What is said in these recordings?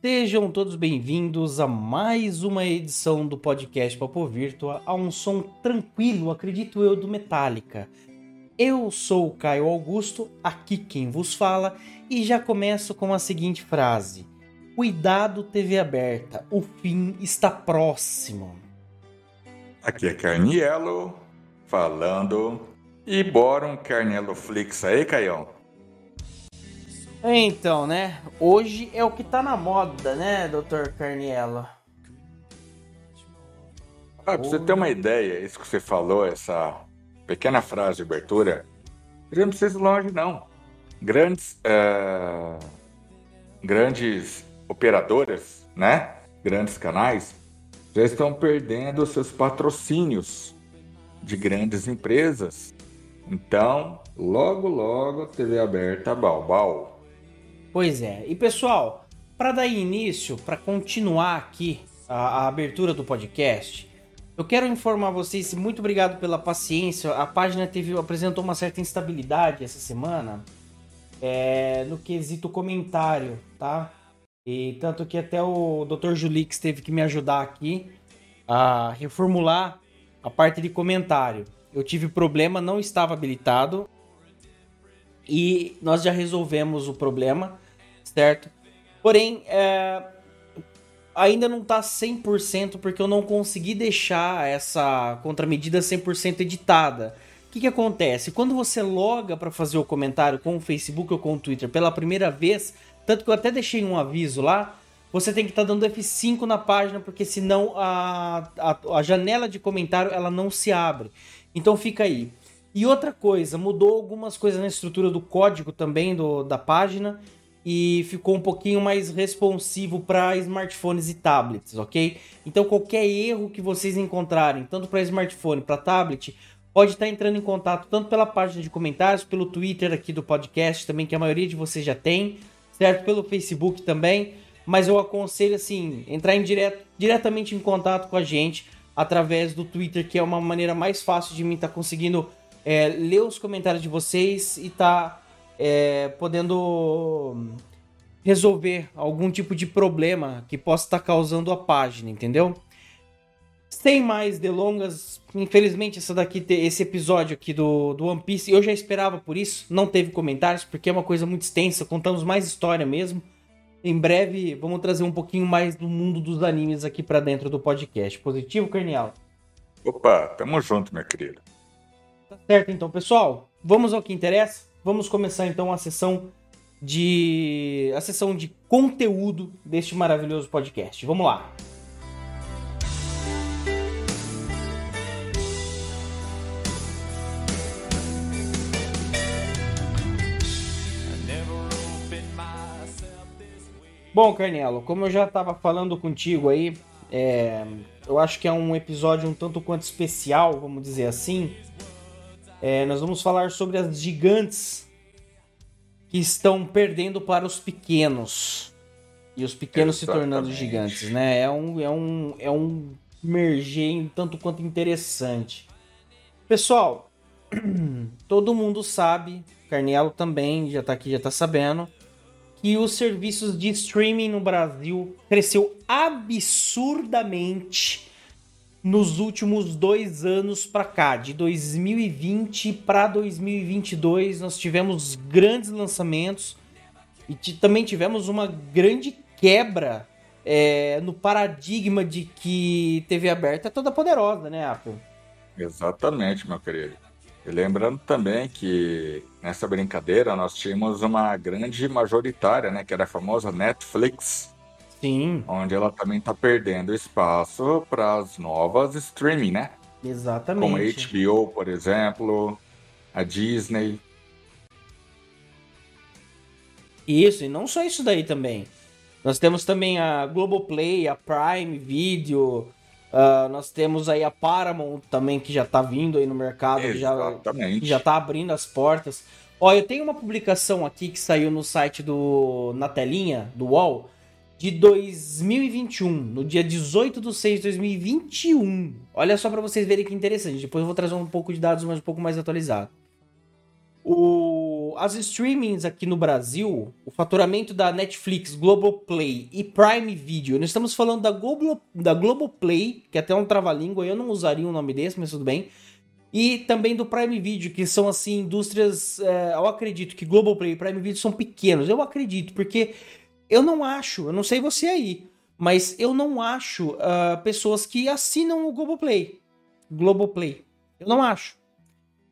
Sejam todos bem-vindos a mais uma edição do podcast Papo Virtua, a um som tranquilo, acredito eu, do Metallica. Eu sou o Caio Augusto, aqui quem vos fala, e já começo com a seguinte frase: Cuidado, TV aberta, o fim está próximo. Aqui é Carnielo falando. E bora um Carnielo Flix aí, Caião? Então, né? Hoje é o que tá na moda, né, Dr. Carnielo? Ah, pra você ter uma ideia, isso que você falou, essa pequena frase de abertura, já não precisa ir longe, não. Grandes, uh, grandes operadoras, né? Grandes canais, já estão perdendo seus patrocínios de grandes empresas. Então, logo, logo, TV aberta, balbal. Pois é. E pessoal, para dar início, para continuar aqui a, a, abertura do podcast, eu quero informar vocês, muito obrigado pela paciência. A página teve apresentou uma certa instabilidade essa semana é, no quesito comentário, tá? E tanto que até o Dr. Julix teve que me ajudar aqui a reformular a parte de comentário. Eu tive problema, não estava habilitado e nós já resolvemos o problema, certo? Porém, é, ainda não tá 100% porque eu não consegui deixar essa contramedida 100% editada. O que, que acontece? Quando você loga para fazer o comentário com o Facebook ou com o Twitter pela primeira vez, tanto que eu até deixei um aviso lá, você tem que estar tá dando F5 na página, porque senão a, a, a janela de comentário ela não se abre. Então fica aí. E outra coisa, mudou algumas coisas na estrutura do código também do, da página e ficou um pouquinho mais responsivo para smartphones e tablets, ok? Então qualquer erro que vocês encontrarem, tanto para smartphone, para tablet, pode estar entrando em contato tanto pela página de comentários, pelo Twitter aqui do podcast também, que a maioria de vocês já tem, certo? Pelo Facebook também, mas eu aconselho assim, entrar em direto, diretamente em contato com a gente através do Twitter, que é uma maneira mais fácil de mim estar tá conseguindo é, ler os comentários de vocês e tá é, podendo resolver algum tipo de problema que possa estar causando a página, entendeu? Sem mais delongas, infelizmente essa daqui, esse episódio aqui do, do One Piece, eu já esperava por isso, não teve comentários, porque é uma coisa muito extensa, contamos mais história mesmo. Em breve vamos trazer um pouquinho mais do mundo dos animes aqui para dentro do podcast. Positivo, Carnial? Opa, tamo junto, meu querido. Tá certo, então, pessoal. Vamos ao que interessa. Vamos começar então a sessão de a sessão de conteúdo deste maravilhoso podcast. Vamos lá. Bom, Carnelo, como eu já estava falando contigo aí, é, eu acho que é um episódio um tanto quanto especial, vamos dizer assim. É, nós vamos falar sobre as gigantes que estão perdendo para os pequenos. E os pequenos Exatamente. se tornando gigantes, né? É um, é um, é um merger tanto quanto interessante. Pessoal, todo mundo sabe, Carnielo também já tá aqui, já tá sabendo, que os serviços de streaming no Brasil cresceu absurdamente nos últimos dois anos para cá, de 2020 para 2022, nós tivemos grandes lançamentos e também tivemos uma grande quebra é, no paradigma de que TV aberta é toda poderosa, né, Apple? Exatamente, meu querido. E lembrando também que nessa brincadeira nós tínhamos uma grande majoritária, né, que era a famosa Netflix. Sim. Onde ela também está perdendo espaço para as novas streaming, né? Exatamente. Como a HBO, por exemplo, a Disney. Isso, e não só isso daí também. Nós temos também a Globoplay, a Prime Video, Uh, nós temos aí a Paramount também, que já tá vindo aí no mercado, que já, que já tá abrindo as portas. Ó, eu tenho uma publicação aqui que saiu no site do. na telinha, do UOL, de 2021, no dia 18 de 6 de 2021. Olha só para vocês verem que interessante. Depois eu vou trazer um pouco de dados mais um pouco mais atualizados. O, as streamings aqui no Brasil, o faturamento da Netflix, Globoplay e Prime Video, nós estamos falando da, Globo, da Globoplay, que é até um trava-língua, eu não usaria um nome desse, mas tudo bem. E também do Prime Video, que são assim, indústrias. É, eu acredito que Globoplay e Prime Video são pequenos. Eu acredito, porque eu não acho, eu não sei você aí, mas eu não acho uh, pessoas que assinam o Globoplay. Globoplay. Eu não acho.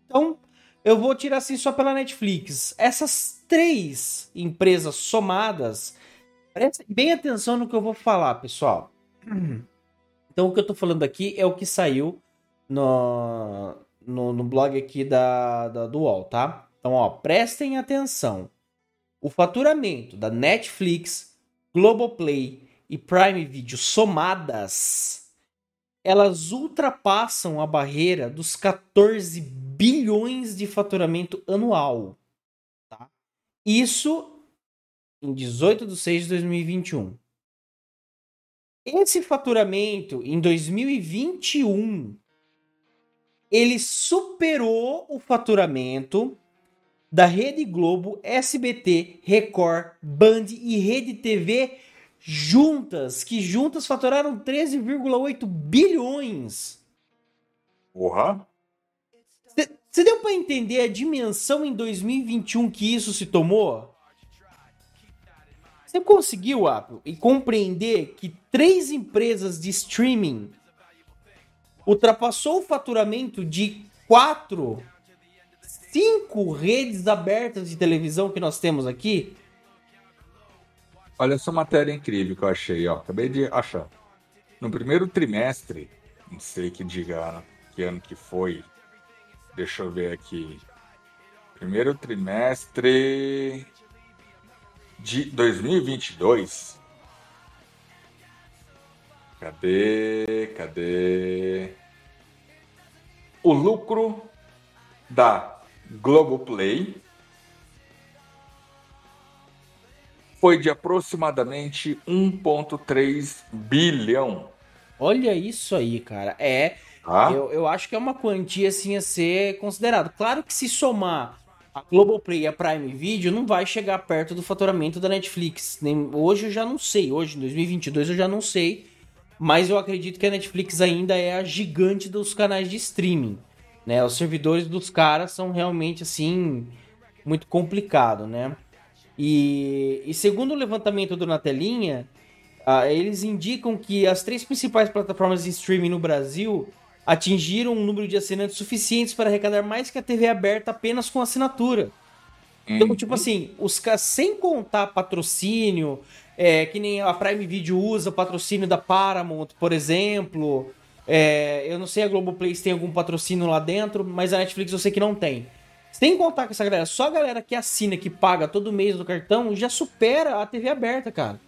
Então, eu vou tirar assim só pela Netflix. Essas três empresas somadas, prestem bem atenção no que eu vou falar, pessoal. Então, o que eu tô falando aqui é o que saiu no, no, no blog aqui da, da, do UOL, tá? Então, ó, prestem atenção. O faturamento da Netflix, Globoplay e Prime Video somadas, elas ultrapassam a barreira dos 14 bilhões de faturamento anual. Tá? Isso em 18 de 6 de 2021. Esse faturamento em 2021 ele superou o faturamento da Rede Globo, SBT, Record, Band e Rede TV juntas, que juntas faturaram 13,8 bilhões. Porra! Você deu para entender a dimensão em 2021 que isso se tomou? Você conseguiu, Apple, e compreender que três empresas de streaming ultrapassou o faturamento de quatro, cinco redes abertas de televisão que nós temos aqui? Olha essa matéria incrível que eu achei, ó. Acabei de achar. No primeiro trimestre, não sei que diga que ano que foi. Deixa eu ver aqui. Primeiro trimestre de 2022. Cadê? Cadê? O lucro da Globoplay foi de aproximadamente 1,3 bilhão. Olha isso aí, cara. É. Ah? Eu, eu acho que é uma quantia assim a ser considerado. Claro que se somar a Globoplay e a Prime Video, não vai chegar perto do faturamento da Netflix. Nem, hoje eu já não sei. Hoje, em 2022, eu já não sei mas eu acredito que a Netflix ainda é a gigante dos canais de streaming, né? Os servidores dos caras são realmente assim muito complicado, né? E, e segundo o levantamento do Na Telinha, uh, eles indicam que as três principais plataformas de streaming no Brasil atingiram um número de assinantes suficientes para arrecadar mais que a TV aberta apenas com assinatura. Então, tipo uhum. assim, os sem contar patrocínio, é, que nem a Prime Video usa patrocínio da Paramount, por exemplo. É, eu não sei a Globoplay se tem algum patrocínio lá dentro, mas a Netflix eu sei que não tem. Sem contar com essa galera, só a galera que assina, que paga todo mês no cartão, já supera a TV aberta, cara.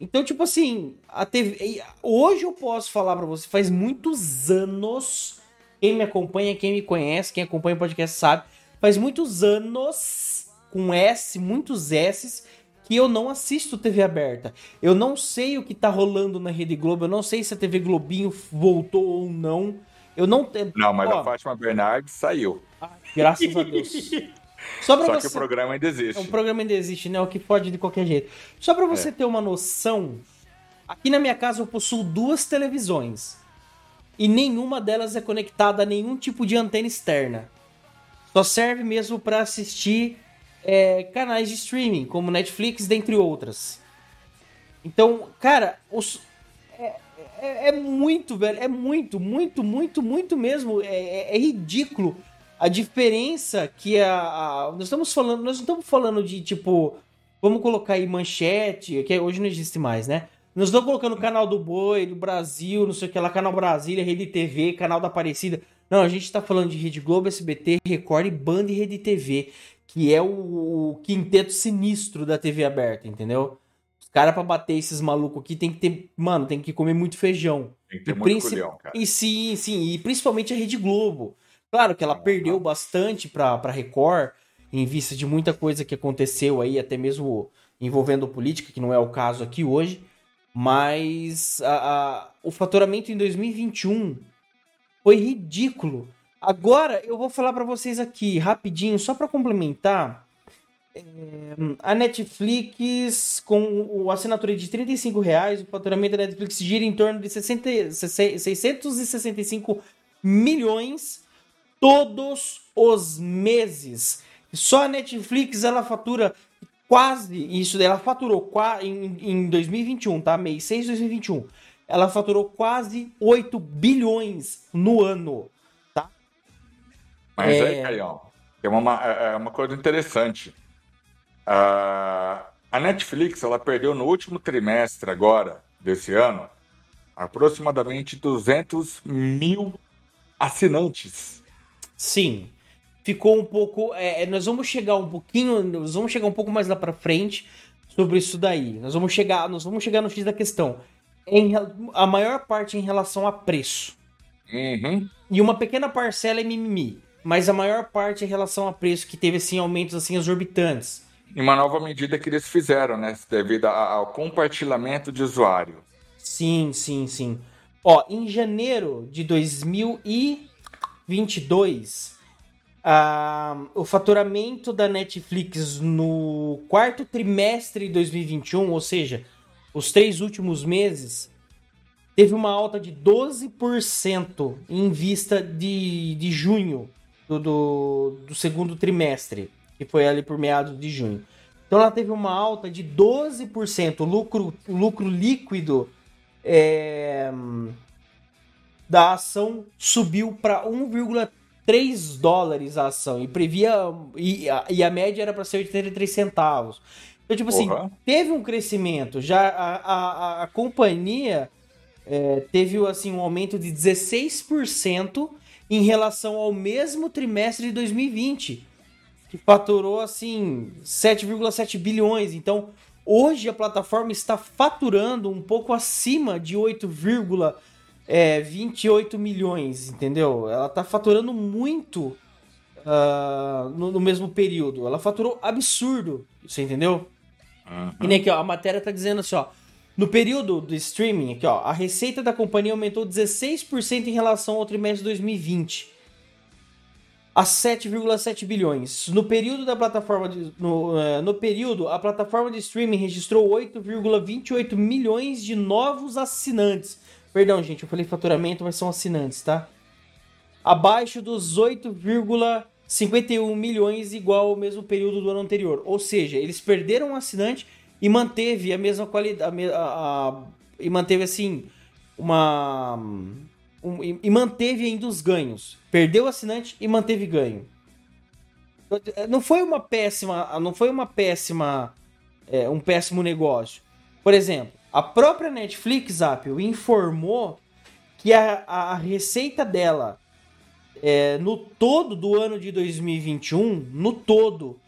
Então, tipo assim, a TV. Hoje eu posso falar para você, faz muitos anos. Quem me acompanha, quem me conhece, quem acompanha o podcast sabe. Faz muitos anos, com S, muitos S's, que eu não assisto TV aberta. Eu não sei o que tá rolando na Rede Globo, eu não sei se a TV Globinho voltou ou não. Eu não tenho. Não, mas Ó, a Fátima Bernardes saiu. graças a Deus. Só, Só você... que o programa ainda existe. O programa ainda existe, né? O que pode de qualquer jeito. Só para você é. ter uma noção, aqui na minha casa eu possuo duas televisões. E nenhuma delas é conectada a nenhum tipo de antena externa. Só serve mesmo para assistir é, canais de streaming, como Netflix, dentre outras. Então, cara, os, é, é, é, muito, velho. É muito, muito, muito, muito mesmo. É, é, é ridículo a diferença que a, a, Nós estamos falando. Nós não estamos falando de tipo. Vamos colocar aí manchete, que hoje não existe mais, né? Nós estamos colocando o canal do Boi, do Brasil, não sei o que lá, canal Brasília, Rede TV, canal da Aparecida. Não, a gente está falando de Rede Globo, SBT, Record, Band e Rede TV que é o, quinteto sinistro da TV aberta, entendeu? Os caras, pra bater esses malucos aqui, tem que ter. Mano, tem que comer muito feijão. Tem que ter e muito culhão, cara. E sim, sim. E principalmente a Rede Globo. Claro que ela ah, perdeu ah. bastante pra, pra Record, em vista de muita coisa que aconteceu aí, até mesmo envolvendo política, que não é o caso aqui hoje. Mas a, a, o faturamento em 2021 foi ridículo. Agora eu vou falar para vocês aqui rapidinho, só para complementar. É, a Netflix, com o assinatura de 35 reais, o faturamento da Netflix gira em torno de 60, 665 milhões todos os meses. Só a Netflix ela fatura quase isso, ela faturou em, em 2021, tá? Mês 6 de 2021. Ela faturou quase 8 bilhões no ano? Mas é... aí, Caião, é uma, é, é uma coisa interessante. Uh, a Netflix, ela perdeu no último trimestre agora, desse ano, aproximadamente 200 mil assinantes. Sim ficou um pouco. É, é, nós vamos chegar um pouquinho. Nós vamos chegar um pouco mais lá para frente sobre isso daí. Nós vamos chegar, nós vamos chegar no X da questão. Em, a maior parte em relação a preço. Uhum. E uma pequena parcela é mimimi. Mas a maior parte em relação a preço, que teve assim, aumentos assim exorbitantes. E uma nova medida que eles fizeram, né? Devido ao compartilhamento de usuário. Sim, sim, sim. Ó, em janeiro de 2022, o faturamento da Netflix no quarto trimestre de 2021, ou seja, os três últimos meses, teve uma alta de 12% em vista de, de junho do, do, do, segundo trimestre, que foi ali por meados de junho. Então ela teve uma alta de 12%. O lucro, o lucro líquido é, da ação subiu para 1,3 3 dólares a ação e previa. E a, e a média era para ser 83 centavos. Então, tipo assim, teve um crescimento. Já a, a, a companhia é, teve assim, um aumento de 16% em relação ao mesmo trimestre de 2020, que faturou assim 7,7 bilhões. Então, hoje a plataforma está faturando um pouco acima de 8, é, 28 milhões, entendeu? Ela tá faturando muito uh, no, no, mesmo período. Ela faturou absurdo, você entendeu? Uhum. E nem aqui, ó, a matéria tá dizendo assim, ó. No período do streaming, aqui, ó, a receita da companhia aumentou 16% em relação ao trimestre de 2020 a 7,7 bilhões. No período da plataforma de, no, uh, no período, a plataforma de streaming registrou 8,28 milhões de novos assinantes, Perdão, gente, eu falei faturamento, mas são assinantes, tá? Abaixo dos 8,51 milhões, igual ao mesmo período do ano anterior. Ou seja, eles perderam um assinante e manteve a mesma qualidade. A, a, e manteve assim. Uma. Um, e, e manteve ainda os ganhos. Perdeu o assinante e manteve ganho. Não foi uma péssima. Não foi uma péssima. É, um péssimo negócio. Por exemplo, a própria Netflix, Apple, informou que a, a receita dela é, no todo do ano de 2021, no todo,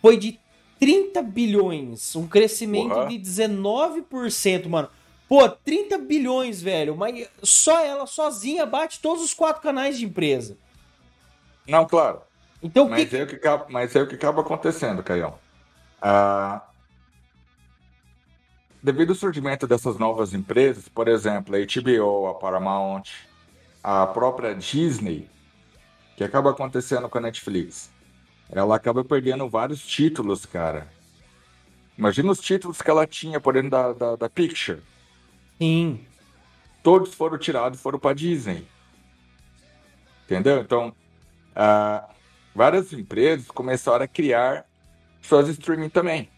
foi de 30 bilhões, um crescimento Porra. de 19%, mano. Pô, 30 bilhões, velho, mas só ela sozinha bate todos os quatro canais de empresa. Não, claro. Então, mas, que... É o que, mas é o que acaba acontecendo, Caião. Ah, devido ao surgimento dessas novas empresas, por exemplo, a HBO, a Paramount, a própria Disney, que acaba acontecendo com a Netflix, ela acaba perdendo vários títulos, cara. Imagina os títulos que ela tinha por dentro da, da, da Picture. Sim. Todos foram tirados e foram para Disney. Entendeu? Então, uh, várias empresas começaram a criar suas streaming também.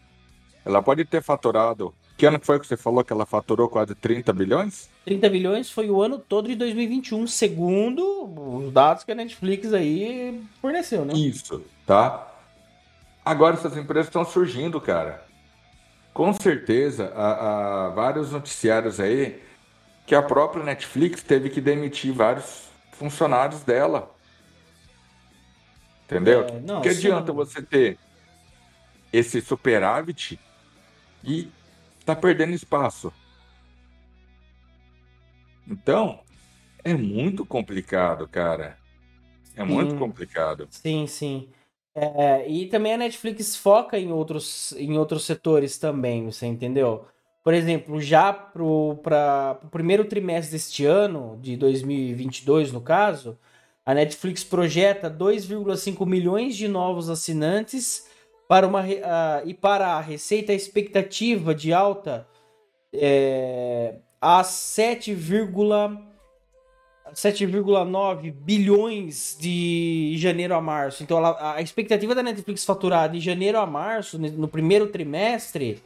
Ela pode ter faturado que ano foi que você falou que ela faturou quase 30 bilhões? 30 bilhões foi o ano todo de 2021, segundo os dados que a Netflix aí forneceu, né? Isso, tá? Agora essas empresas estão surgindo, cara. Com certeza, há, há vários noticiários aí que a própria Netflix teve que demitir vários funcionários dela. Entendeu? É, não, que adianta você ter esse superávit e está perdendo espaço. Então, é muito complicado, cara. É sim, muito complicado. Sim, sim. É, e também a Netflix foca em outros, em outros setores também, você entendeu? Por exemplo, já para o primeiro trimestre deste ano, de 2022 no caso, A Netflix projeta 2,5 milhões de novos assinantes para uma, uh, e para a receita a expectativa de alta é, a 7,9 bilhões de janeiro a março. Então ela, a expectativa da Netflix faturar de janeiro a março, no primeiro trimestre,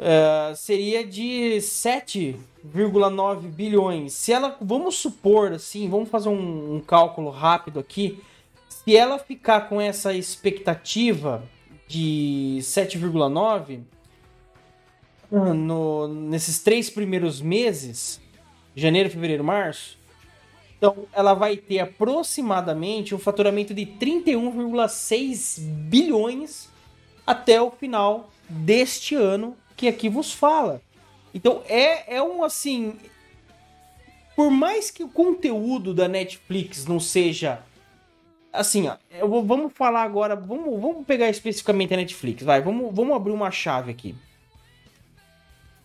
uh, seria de 7,9 bilhões. Se ela, vamos supor assim, vamos fazer um, um cálculo rápido aqui. Se ela ficar com essa expectativa de 7,9 no, nesses três primeiros meses, janeiro, fevereiro, março, então ela vai ter aproximadamente um faturamento de 31,6 bilhões até o final deste ano que aqui vos fala. Então é, é um assim. Por mais que o conteúdo da Netflix não seja. Assim, ó, vou, vamos falar agora. Vamos, vamos pegar especificamente a Netflix. Vai, vamos, vamos abrir uma chave aqui.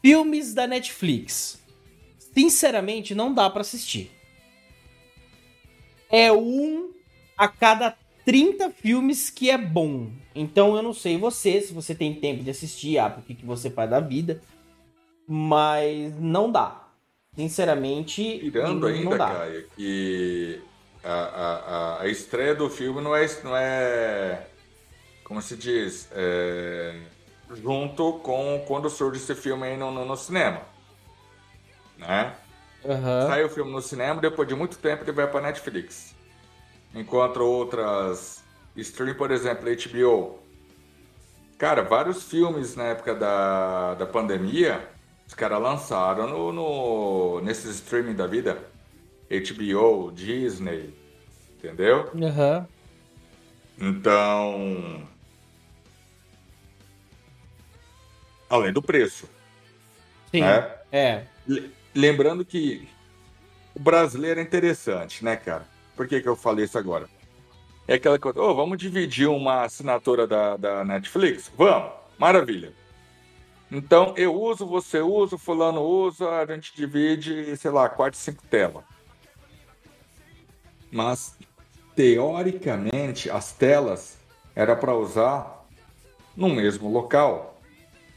Filmes da Netflix. Sinceramente, não dá para assistir. É um a cada 30 filmes que é bom. Então eu não sei você, se você tem tempo de assistir, ah, porque que você faz da vida. Mas não dá. Sinceramente. Tirando não, ainda, dá. Caio, que a, a, a, estreia do filme não é. Não é como se diz? É, junto com quando surge esse filme aí no, no, no cinema. Né? Uhum. Sai o filme no cinema, depois de muito tempo ele vai para Netflix. Enquanto outras stream, por exemplo, HBO. Cara, vários filmes na época da, da pandemia, os caras lançaram no, no, nesses streaming da vida. HBO, Disney, entendeu? Uhum. Então, Além do preço. Sim. Né? É. Lembrando que o brasileiro é interessante, né, cara? Por que, que eu falei isso agora? É aquela coisa, oh, vamos dividir uma assinatura da, da Netflix? Vamos, maravilha. Então, eu uso, você usa, fulano usa, a gente divide, sei lá, quatro, cinco telas. Mas, teoricamente, as telas era para usar no mesmo local.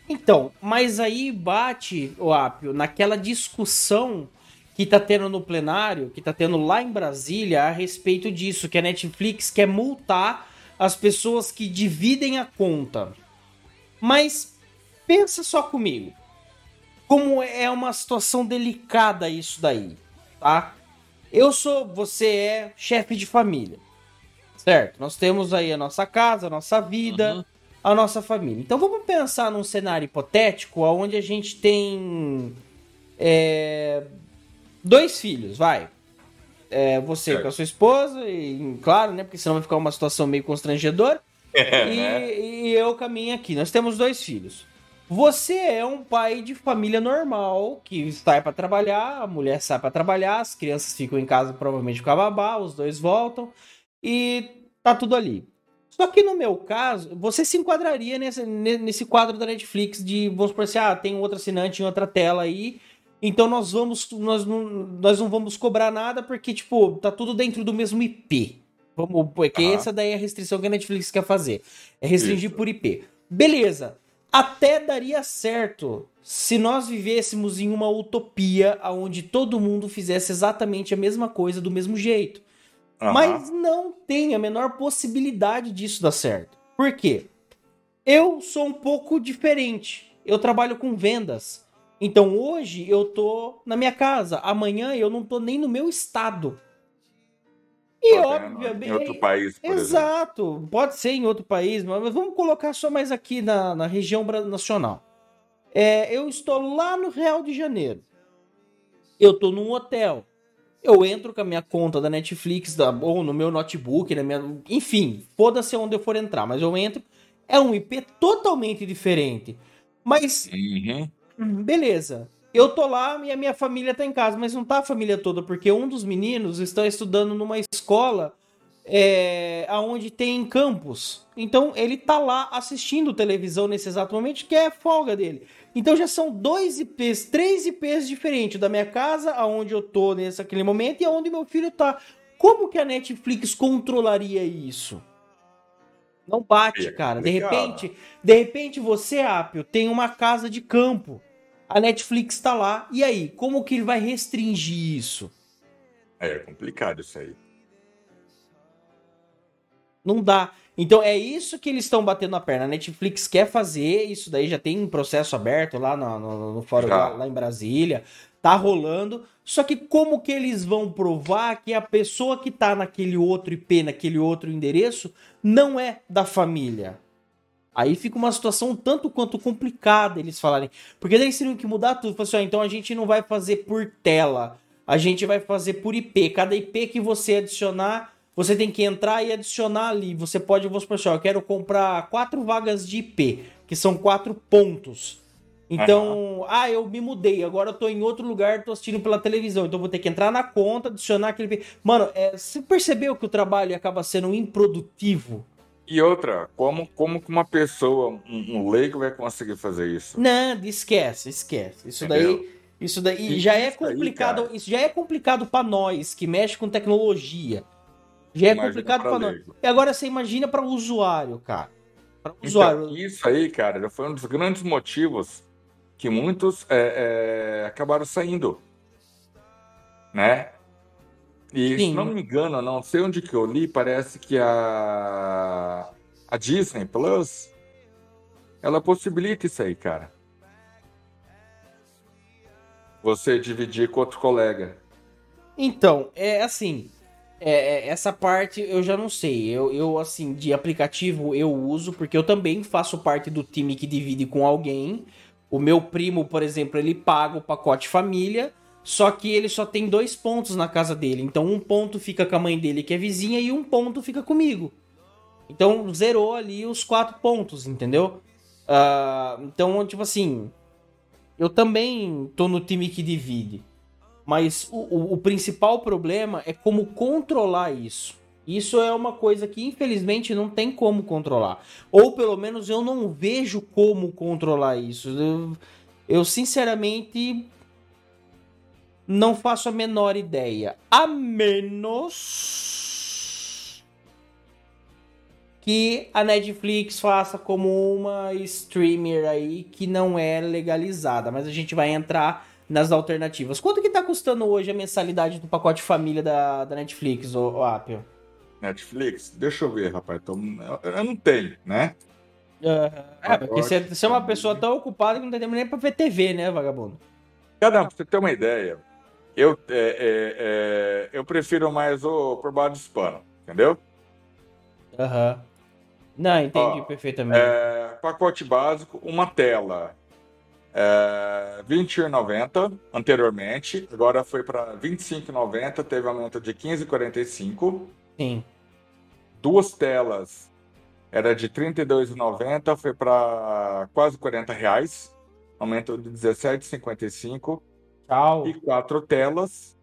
Então, mas aí bate, o Apio, naquela discussão que tá tendo no plenário, que tá tendo lá em Brasília a respeito disso, que a Netflix quer multar as pessoas que dividem a conta. Mas pensa só comigo. Como é uma situação delicada isso daí, tá? Eu sou, você é chefe de família. Certo? Nós temos aí a nossa casa, a nossa vida. Uhum a nossa família. Então vamos pensar num cenário hipotético onde a gente tem é, dois filhos, vai. É, você é. com a sua esposa, e claro, né? Porque senão vai ficar uma situação meio constrangedora. É, e, né? e eu caminho aqui. Nós temos dois filhos. Você é um pai de família normal que sai para trabalhar, a mulher sai para trabalhar, as crianças ficam em casa provavelmente com a babá, os dois voltam e tá tudo ali. Só que no meu caso, você se enquadraria nesse, nesse quadro da Netflix de, vamos supor assim, ah, tem outro assinante em outra tela aí, então nós vamos, nós não, nós não vamos cobrar nada porque, tipo, tá tudo dentro do mesmo IP. Vamos, porque essa daí é a restrição que a Netflix quer fazer. É restringir Isso. por IP. Beleza. Até daria certo se nós vivêssemos em uma utopia onde todo mundo fizesse exatamente a mesma coisa do mesmo jeito. Uhum. Mas não tem a menor possibilidade disso dar certo. Por quê? Eu sou um pouco diferente. Eu trabalho com vendas. Então hoje eu tô na minha casa, amanhã eu não tô nem no meu estado. E obviamente. Em outro país, por Exato. Exemplo. Pode ser em outro país, mas vamos colocar só mais aqui na, na região nacional. É, eu estou lá no Real de Janeiro. Eu tô num hotel. Eu entro com a minha conta da Netflix, da, ou no meu notebook, na minha, enfim, foda-se onde eu for entrar, mas eu entro. É um IP totalmente diferente. Mas. Uhum. Hum, beleza. Eu tô lá e a minha família tá em casa, mas não tá a família toda, porque um dos meninos está estudando numa escola é, aonde tem campos. Então ele tá lá assistindo televisão nesse exato momento, que é folga dele. Então já são dois IPs, três IPs diferentes da minha casa, aonde eu tô nesse aquele momento e aonde meu filho tá. Como que a Netflix controlaria isso? Não bate, cara. De repente, de repente você, Apio, tem uma casa de campo. A Netflix tá lá. E aí, como que ele vai restringir isso? É complicado isso aí. Não dá. Então é isso que eles estão batendo a perna. A Netflix quer fazer, isso daí já tem um processo aberto lá no, no, no fórum lá, lá, em Brasília. Tá rolando. Só que como que eles vão provar que a pessoa que tá naquele outro IP, naquele outro endereço, não é da família? Aí fica uma situação tanto quanto complicada eles falarem. Porque daí teriam que mudar tudo. Assim, ó, então a gente não vai fazer por tela. A gente vai fazer por IP. Cada IP que você adicionar você tem que entrar e adicionar ali. Você pode, vou supor assim, eu quero comprar quatro vagas de IP, que são quatro pontos. Então, uhum. ah, eu me mudei, agora eu tô em outro lugar, tô assistindo pela televisão, então vou ter que entrar na conta, adicionar aquele. Mano, é, você percebeu que o trabalho acaba sendo improdutivo? E outra, como, como que uma pessoa, um, um leigo vai conseguir fazer isso? Não, esquece, esquece. Isso Entendeu? daí, isso daí já é complicado, aí, isso já é complicado para nós que mexe com tecnologia. Já é complicado para nós. E agora você imagina para o usuário, cara. Para o então, usuário. Isso aí, cara, foi um dos grandes motivos que muitos é, é, acabaram saindo, né? E Sim. se não me engano, não sei onde que eu li, parece que a a Disney Plus ela possibilita isso aí, cara. Você dividir com outro colega. Então, é assim, é, é, essa parte eu já não sei. Eu, eu, assim, de aplicativo eu uso, porque eu também faço parte do time que divide com alguém. O meu primo, por exemplo, ele paga o pacote família, só que ele só tem dois pontos na casa dele. Então, um ponto fica com a mãe dele, que é vizinha, e um ponto fica comigo. Então, zerou ali os quatro pontos, entendeu? Uh, então, tipo assim, eu também tô no time que divide. Mas o, o, o principal problema é como controlar isso. Isso é uma coisa que infelizmente não tem como controlar. Ou pelo menos eu não vejo como controlar isso. Eu, eu, sinceramente não faço a menor ideia. A menos que a Netflix faça como uma streamer aí que não é legalizada. Mas a gente vai entrar nas alternativas. Quanto que tá custando hoje a mensalidade do pacote família da, da Netflix, o, o Apple? Netflix? Deixa eu ver, rapaz. Tô... Eu não tenho, né? Uh, é, porque você, você é uma pessoa tão ocupada que não tem tempo nem pra ver TV, né, vagabundo? Cada pra você ter uma ideia, eu, é, é, é, eu prefiro mais o por baixo do pano, entendeu? Aham. Uhum. Não, entendi Ó, perfeitamente. É, pacote básico, uma tela é, 21,90 anteriormente, agora foi para 25,90, teve aumento de 15,45. Sim. Duas telas era de 32,90, foi para quase 40 reais, aumento de 17,55. Tchau. E quatro telas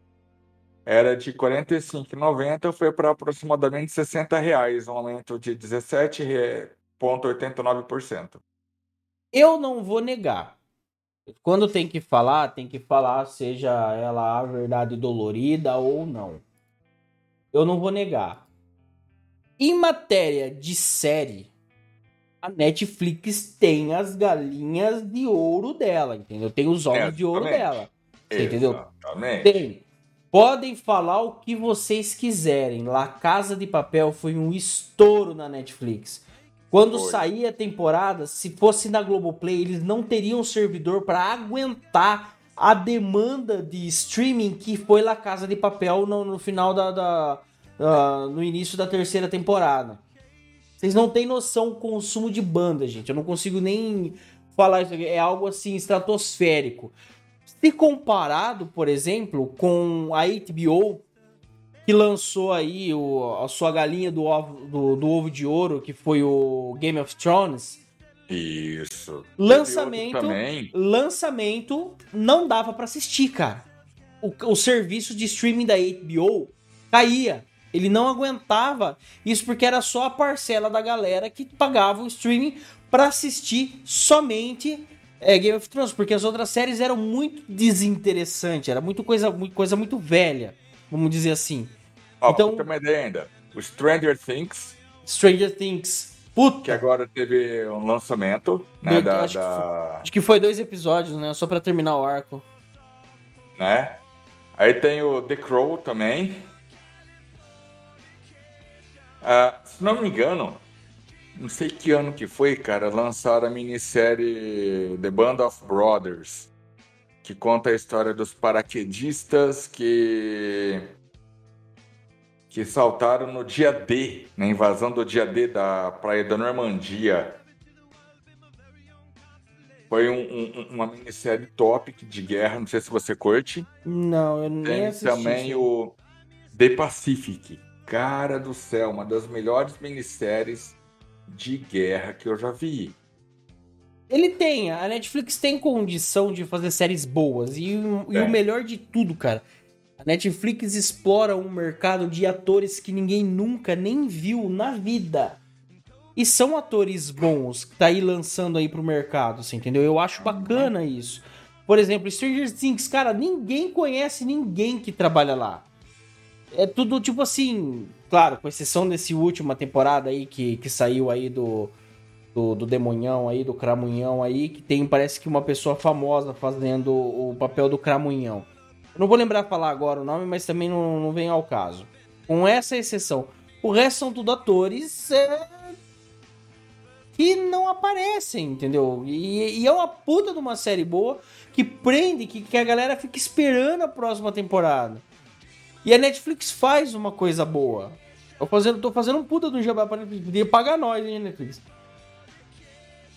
era de 45,90, foi para aproximadamente 60 reais, um aumento de 17,89%. Eu não vou negar quando tem que falar, tem que falar, seja ela a verdade dolorida ou não. Eu não vou negar. Em matéria de série, a Netflix tem as galinhas de ouro dela, entendeu? Tem os ovos de ouro dela. Você entendeu? Tem. Podem falar o que vocês quiserem. La Casa de Papel foi um estouro na Netflix. Quando Foi. sair a temporada, se fosse na Globoplay, eles não teriam servidor para aguentar a demanda de streaming que foi La Casa de Papel no, no final da, da no início da terceira temporada. Vocês não têm noção do consumo de banda, gente. Eu não consigo nem falar isso aqui. É algo assim estratosférico. Se comparado, por exemplo, com a HBO, que lançou aí o, a sua galinha do ovo, do, do ovo de ouro, que foi o Game of Thrones. Isso. Lançamento. Lançamento não dava para assistir, cara. O, o serviço de streaming da HBO caía. Ele não aguentava isso porque era só a parcela da galera que pagava o streaming para assistir somente é, Game of Thrones, porque as outras séries eram muito desinteressantes, era muito coisa, muito, coisa muito velha, vamos dizer assim. Ó, então, pra ter uma ideia ainda, o Stranger Things. Stranger Things. Puta. Que agora teve um lançamento, né? da, acho, da... Que foi, acho, que foi, dois episódios, né? Só pra terminar o arco. Né? Aí tem o The Crow também. Uh, se não me engano, não sei que ano que foi, cara, lançaram a minissérie The Band of Brothers, que conta a história dos paraquedistas que que saltaram no dia D, na invasão do dia D da praia da Normandia. Foi um, um, uma minissérie top de guerra, não sei se você curte. Não, eu nem Tem assisti. também o The Pacific. Cara do céu, uma das melhores minisséries de guerra que eu já vi. Ele tem, a Netflix tem condição de fazer séries boas. E, e o melhor de tudo, cara, a Netflix explora um mercado de atores que ninguém nunca nem viu na vida. E são atores bons que tá aí lançando aí pro mercado, você entendeu? Eu acho bacana isso. Por exemplo, Stranger Things, cara, ninguém conhece ninguém que trabalha lá. É tudo tipo assim, claro, com exceção desse última temporada aí que, que saiu aí do, do, do Demonhão aí, do Cramunhão aí, que tem, parece que uma pessoa famosa fazendo o papel do Cramunhão. Não vou lembrar falar agora o nome, mas também não, não vem ao caso. Com essa exceção. O resto são tudo atores é... que não aparecem, entendeu? E, e, é uma puta de uma série boa que prende, que, que a galera fica esperando a próxima temporada. E a Netflix faz uma coisa boa. Tô fazendo, tô fazendo um puta do jabá pra Netflix. Podia pagar nós, hein, Netflix.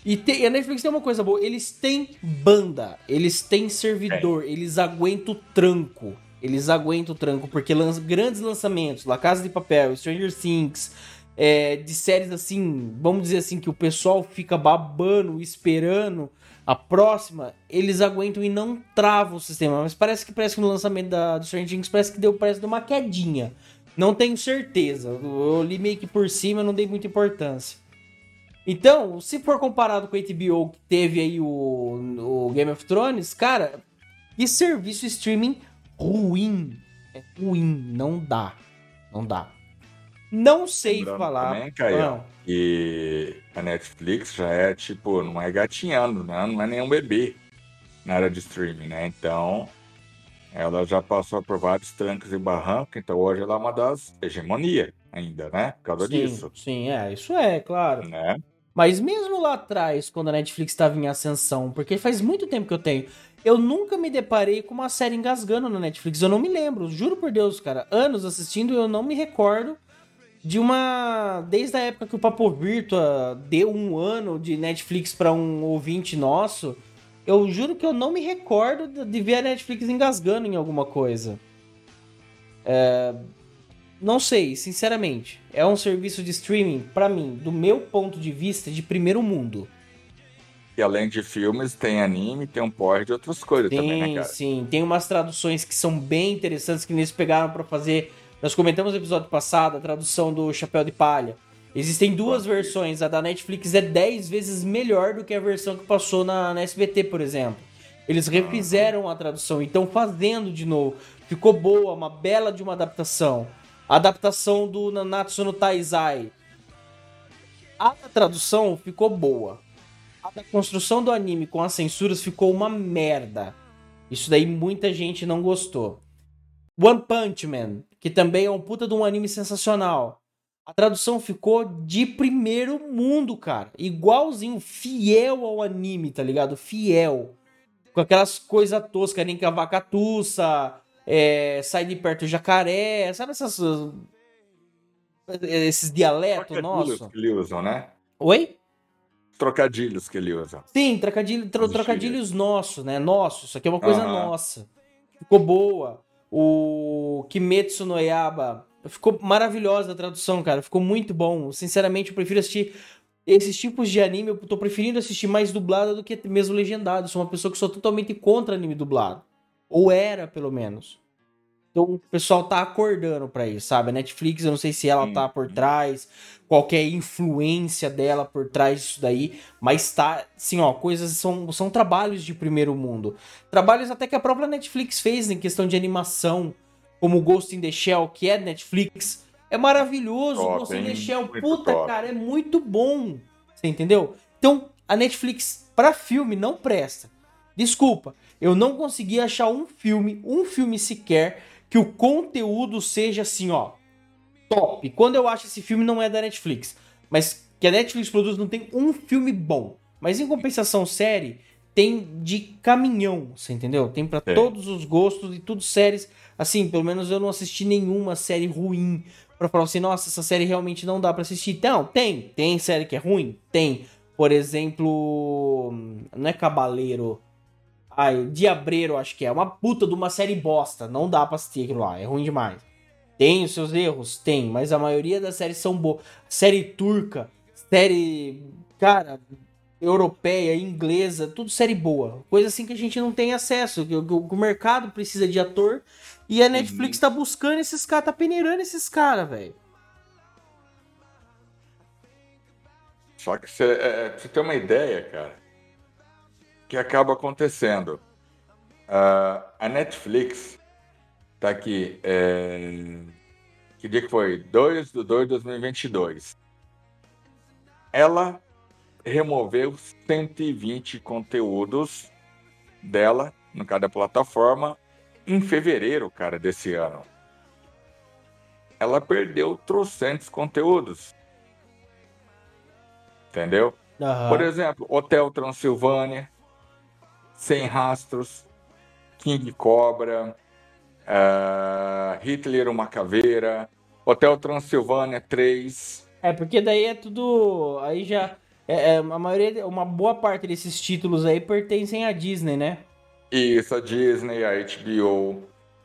E, te, a Netflix tem uma coisa boa. Eles têm banda. Eles têm servidor. É. Eles aguentam o tranco. Eles aguentam o tranco. Porque lan grandes lançamentos. La Casa de Papel, Stranger Things. É, de séries assim, vamos dizer assim, que o pessoal fica babando, esperando a próxima, eles aguentam e não travam o sistema. Mas parece que parece que no lançamento da, do Stranger Things parece que deu, parece uma quedinha. Não tenho certeza. Eu li meio que por cima, não dei muita importância. Então, se for comparado com a HBO que teve aí o, o Game of Thrones, cara, que serviço streaming ruim. É ruim, não dá. Não dá. Não sei Lembrando falar. Também, Caio, ah. E a Netflix já é tipo, não é gatinhando, né? Não é nenhum bebê na área de streaming, né? Então, ela já passou por vários trancos e barrancos, então hoje ela é uma das hegemonia ainda, né? Por causa sim, disso. Sim, é, isso é, claro. Né? Mas mesmo lá atrás, quando a Netflix estava em ascensão, porque faz muito tempo que eu tenho, eu nunca me deparei com uma série engasgando na Netflix. Eu não me lembro, juro por Deus, cara. Anos assistindo, eu não me recordo de uma. Desde a época que o Papo Virtua deu um ano de Netflix para um ouvinte nosso, eu juro que eu não me recordo de ver a Netflix engasgando em alguma coisa. É... Não sei, sinceramente. É um serviço de streaming, para mim, do meu ponto de vista, de primeiro mundo. E além de filmes, tem anime, tem um porre de outras coisas sim, também, né, cara? Sim, tem umas traduções que são bem interessantes que eles pegaram para fazer nós comentamos no episódio passado a tradução do Chapéu de Palha. Existem duas versões. A da Netflix é 10 vezes melhor do que a versão que passou na, na SBT, por exemplo. Eles refizeram a tradução e estão fazendo de novo. Ficou boa, uma bela de uma adaptação. A adaptação do Nanatsu no Taizai. A tradução ficou boa. A da construção do anime com as censuras ficou uma merda. Isso daí muita gente não gostou. One Punch Man, que também é um puta de um anime sensacional. A tradução ficou de primeiro mundo, cara. Igualzinho, fiel ao anime, tá ligado? Fiel. Com aquelas coisas toscas, nem que a vaca tussa, é, sai de perto do jacaré, sabe essas. Esses dialetos nossos? que ele usa, né? Oi? Trocadilhos que ele usa. Sim, trocadilho, tro, trocadilhos nossos, né? Nosso, isso aqui é uma coisa nossa. Ficou boa. O Kimetsu no Yaba ficou maravilhosa a tradução, cara. Ficou muito bom. Sinceramente, eu prefiro assistir esses tipos de anime. Eu tô preferindo assistir mais dublado do que mesmo legendado. sou uma pessoa que sou totalmente contra anime dublado. Ou era, pelo menos. Então o pessoal tá acordando para isso, sabe? A Netflix, eu não sei se ela tá por trás, qualquer influência dela por trás disso daí, mas tá, assim, ó, coisas são, são trabalhos de primeiro mundo. Trabalhos até que a própria Netflix fez em questão de animação, como Ghost in the Shell, que é Netflix. É maravilhoso, top, Ghost in the Shell, muito puta, top. cara, é muito bom. Você entendeu? Então, a Netflix para filme não presta. Desculpa, eu não consegui achar um filme, um filme sequer que o conteúdo seja assim, ó, top. Quando eu acho esse filme não é da Netflix, mas que a Netflix produz não tem um filme bom. Mas em compensação, série tem de caminhão, você entendeu? Tem para é. todos os gostos e tudo séries. Assim, pelo menos eu não assisti nenhuma série ruim para falar assim, nossa, essa série realmente não dá para assistir. Não, tem, tem série que é ruim, tem. Por exemplo, não é Cabaleiro, ai, Diabreiro, acho que é uma puta de uma série bosta, não dá para assistir aquilo lá, é ruim demais. Tem os seus erros? Tem, mas a maioria das séries são boas. Série turca, série, cara, europeia, inglesa, tudo série boa. Coisa assim que a gente não tem acesso, que, o mercado precisa de ator e a Netflix uhum. tá buscando esses caras, tá peneirando esses caras, velho. Só que você, é, é você tem uma ideia, cara, que acaba acontecendo. Uh, a Netflix Tá aqui. É... Que dia que foi? 2 de 2 de 2022. Ela removeu 120 conteúdos dela, no cada plataforma, em fevereiro, cara, desse ano. Ela perdeu trocentos conteúdos. Entendeu? Uhum. Por exemplo, Hotel Transilvânia, Sem Rastros, King Cobra, Uh, Hitler, uma caveira. Hotel Transilvânia 3. É, porque daí é tudo. Aí já. É, é, a maioria, uma boa parte desses títulos aí pertencem à Disney, né? Isso, a Disney, a HBO.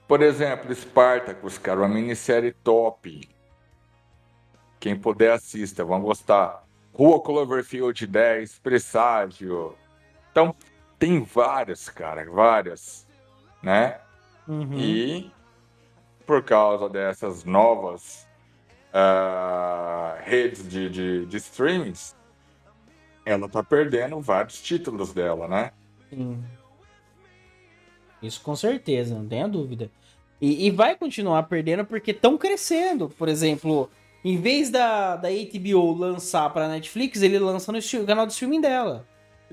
Por exemplo, Spartacus, cara, uma minissérie top. Quem puder assista, vão gostar. Rua Cloverfield 10, Presságio. Então, tem várias, cara, várias, né? Uhum. E por causa dessas novas uh, redes de, de, de streamings, ela tá perdendo vários títulos dela, né? Sim. Isso com certeza, não tenha dúvida. E, e vai continuar perdendo porque estão crescendo. Por exemplo, em vez da, da HBO lançar para Netflix, ele lança no canal de streaming dela.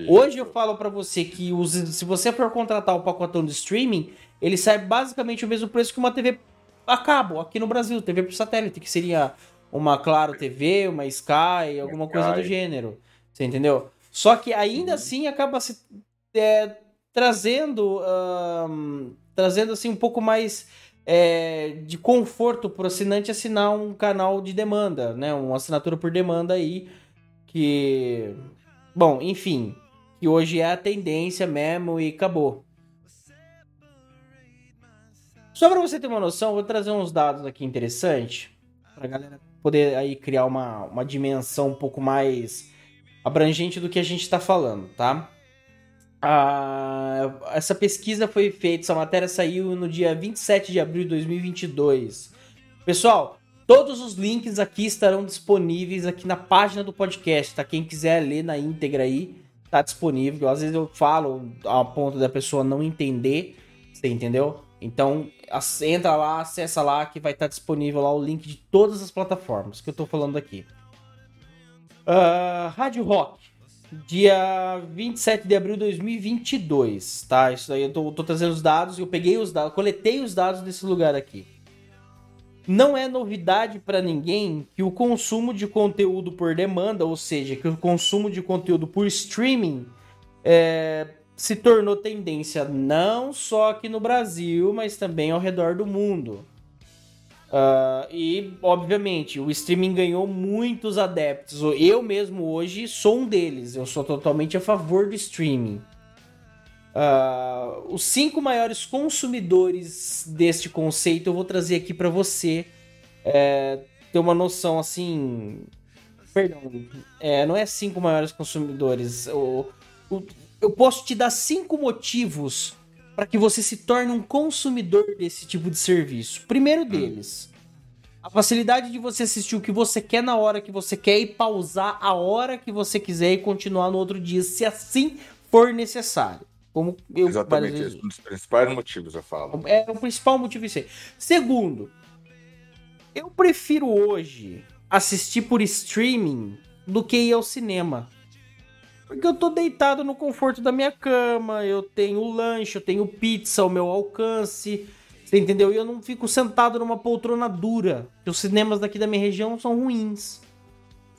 Hoje eu falo para você que os, se você for contratar o pacotão de streaming, ele sai basicamente o mesmo preço que uma TV a cabo aqui no Brasil, TV por satélite, que seria uma Claro TV, uma Sky, alguma coisa do gênero. Você entendeu? Só que ainda uhum. assim acaba se é, trazendo um, trazendo assim um pouco mais é, de conforto para o assinante assinar um canal de demanda, né? Uma assinatura por demanda aí que bom, enfim, que hoje é a tendência mesmo e acabou. Só para você ter uma noção, vou trazer uns dados aqui interessantes para galera poder aí criar uma, uma dimensão um pouco mais abrangente do que a gente está falando, tá? Ah, essa pesquisa foi feita, essa matéria saiu no dia 27 de abril de 2022. Pessoal, todos os links aqui estarão disponíveis aqui na página do podcast, tá? Quem quiser ler na íntegra aí, tá disponível. Às vezes eu falo a ponto da pessoa não entender, você entendeu? Então, entra lá, acessa lá que vai estar disponível lá o link de todas as plataformas que eu estou falando aqui. Uh, Rádio Rock, dia 27 de abril de 2022, tá? Isso daí eu tô, tô trazendo os dados, eu peguei os dados, coletei os dados desse lugar aqui. Não é novidade para ninguém que o consumo de conteúdo por demanda, ou seja, que o consumo de conteúdo por streaming é, se tornou tendência não só aqui no Brasil, mas também ao redor do mundo. Uh, e, obviamente, o streaming ganhou muitos adeptos. Eu mesmo hoje sou um deles. Eu sou totalmente a favor do streaming. Uh, os cinco maiores consumidores deste conceito eu vou trazer aqui para você é, ter uma noção assim. Perdão, é, não é cinco maiores consumidores. O, o, eu posso te dar cinco motivos para que você se torne um consumidor desse tipo de serviço. Primeiro deles, a facilidade de você assistir o que você quer na hora que você quer e pausar a hora que você quiser e continuar no outro dia, se assim for necessário. Como eu Exatamente, esse é um dos principais motivos, eu falo. É o principal motivo isso aí. Segundo, eu prefiro hoje assistir por streaming do que ir ao cinema. Porque eu tô deitado no conforto da minha cama, eu tenho lanche, eu tenho pizza ao meu alcance. Você entendeu? E eu não fico sentado numa poltrona dura. Os cinemas daqui da minha região são ruins.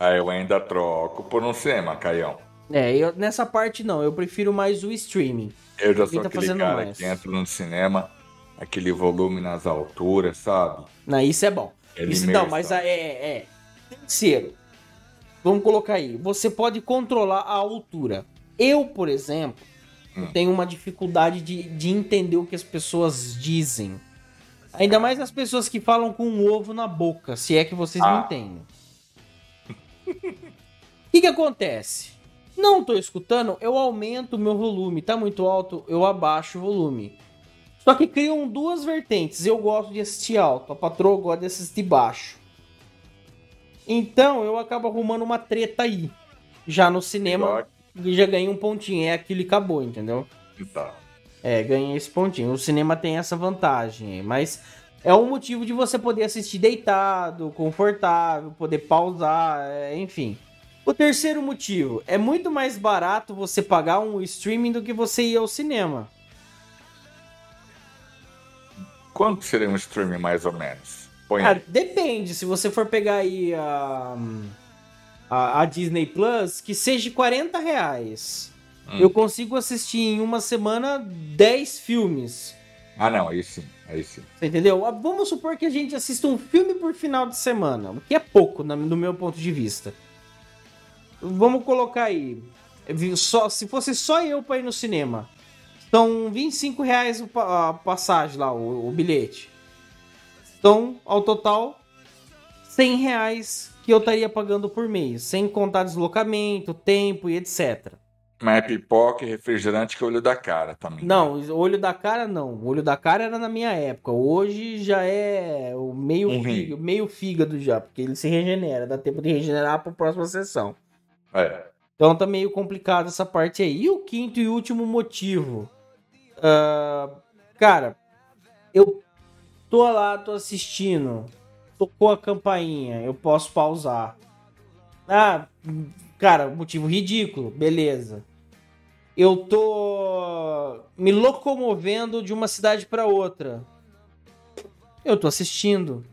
Aí eu ainda troco por um cinema, Caião. É, eu, nessa parte não, eu prefiro mais o streaming. Eu já sou tá aquele cara mais. que entra no cinema, aquele volume nas alturas, sabe? Não, isso é bom. Ele isso não, mas é, é. Terceiro, vamos colocar aí. Você pode controlar a altura. Eu, por exemplo, hum. tenho uma dificuldade de, de entender o que as pessoas dizem. Ainda mais as pessoas que falam com um ovo na boca, se é que vocês ah. me entendem. O que, que acontece? Não estou escutando, eu aumento o meu volume. Tá muito alto, eu abaixo o volume. Só que criam duas vertentes. Eu gosto de assistir alto, a patroa gosta de assistir baixo. Então eu acabo arrumando uma treta aí. Já no cinema, já ganhei um pontinho. É aquilo e acabou, entendeu? Tá. É, ganhei esse pontinho. O cinema tem essa vantagem, mas é um motivo de você poder assistir deitado, confortável, poder pausar, é, enfim. O terceiro motivo é muito mais barato você pagar um streaming do que você ir ao cinema. Quanto seria um streaming mais ou menos? Põe Cara, depende. Se você for pegar aí a, a, a Disney Plus, que seja 40 reais. Hum. Eu consigo assistir em uma semana 10 filmes. Ah, não, aí sim, aí sim. Você entendeu? Ah, vamos supor que a gente assista um filme por final de semana, o que é pouco, no meu ponto de vista. Vamos colocar aí. Só, se fosse só eu para ir no cinema, são 25 reais a passagem lá, o, o bilhete. Então, ao total, 100 reais que eu estaria pagando por mês, sem contar deslocamento, tempo e etc. Mas é pipoca e refrigerante que é olho da cara também. Não, olho da cara não. O olho da cara era na minha época. Hoje já é o meio, um fígado, meio fígado já, porque ele se regenera. Dá tempo de regenerar para a próxima sessão. É. Então tá meio complicado essa parte aí. E o quinto e último motivo. Uh, cara, eu tô lá, tô assistindo. Tocou a campainha, eu posso pausar. Ah, cara, motivo ridículo, beleza. Eu tô me locomovendo de uma cidade para outra. Eu tô assistindo.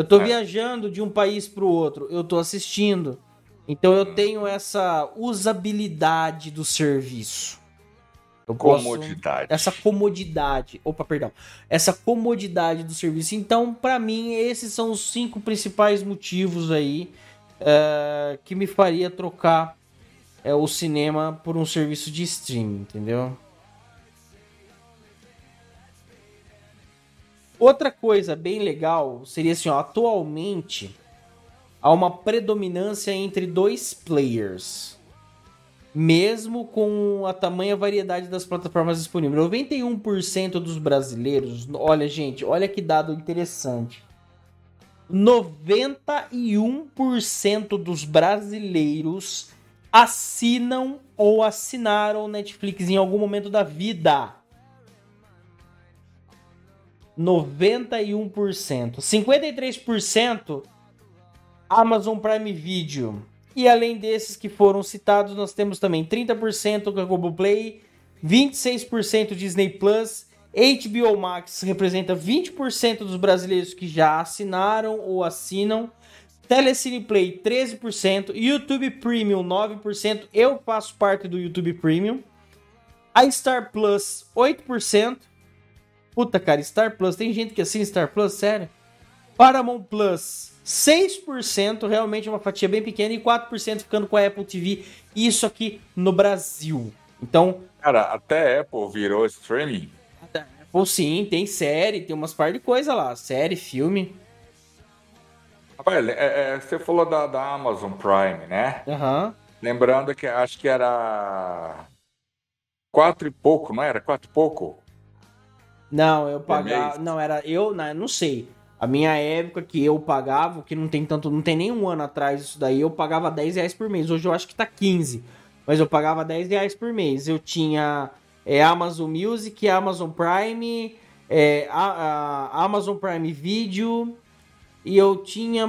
Eu tô é. viajando de um país para o outro, eu tô assistindo. Então eu tenho essa usabilidade do serviço. Eu comodidade. Posso, essa comodidade. Opa, perdão. Essa comodidade do serviço. Então, para mim, esses são os cinco principais motivos aí uh, que me faria trocar uh, o cinema por um serviço de streaming, entendeu? Outra coisa bem legal seria assim, ó, atualmente há uma predominância entre dois players. Mesmo com a tamanha variedade das plataformas disponíveis. 91% dos brasileiros, olha gente, olha que dado interessante. 91% dos brasileiros assinam ou assinaram Netflix em algum momento da vida. 91%. 53% Amazon Prime Video. E além desses que foram citados, nós temos também 30% com a Globoplay, 26% Disney Plus, HBO Max representa 20% dos brasileiros que já assinaram ou assinam, Telecine Play 13%, YouTube Premium 9%, eu faço parte do YouTube Premium, a Star Plus 8%, Puta, cara, Star Plus, tem gente que assina Star Plus, sério? Paramount Plus, 6%, realmente uma fatia bem pequena, e 4% ficando com a Apple TV, isso aqui no Brasil. Então. Cara, até a Apple virou streaming. Até Apple sim, tem série, tem umas par de coisa lá, série, filme. Rapaz, é, é, você falou da, da Amazon Prime, né? Uhum. Lembrando que acho que era quatro e pouco, não era? Quatro e pouco? Não, eu pagava. Não, era. Eu não, sei. A minha época que eu pagava, que não tem tanto. Não tem nem um ano atrás isso daí, eu pagava 10 reais por mês. Hoje eu acho que tá 15. Mas eu pagava 10 reais por mês. Eu tinha é, Amazon Music, Amazon Prime, é, a, a Amazon Prime Video e eu tinha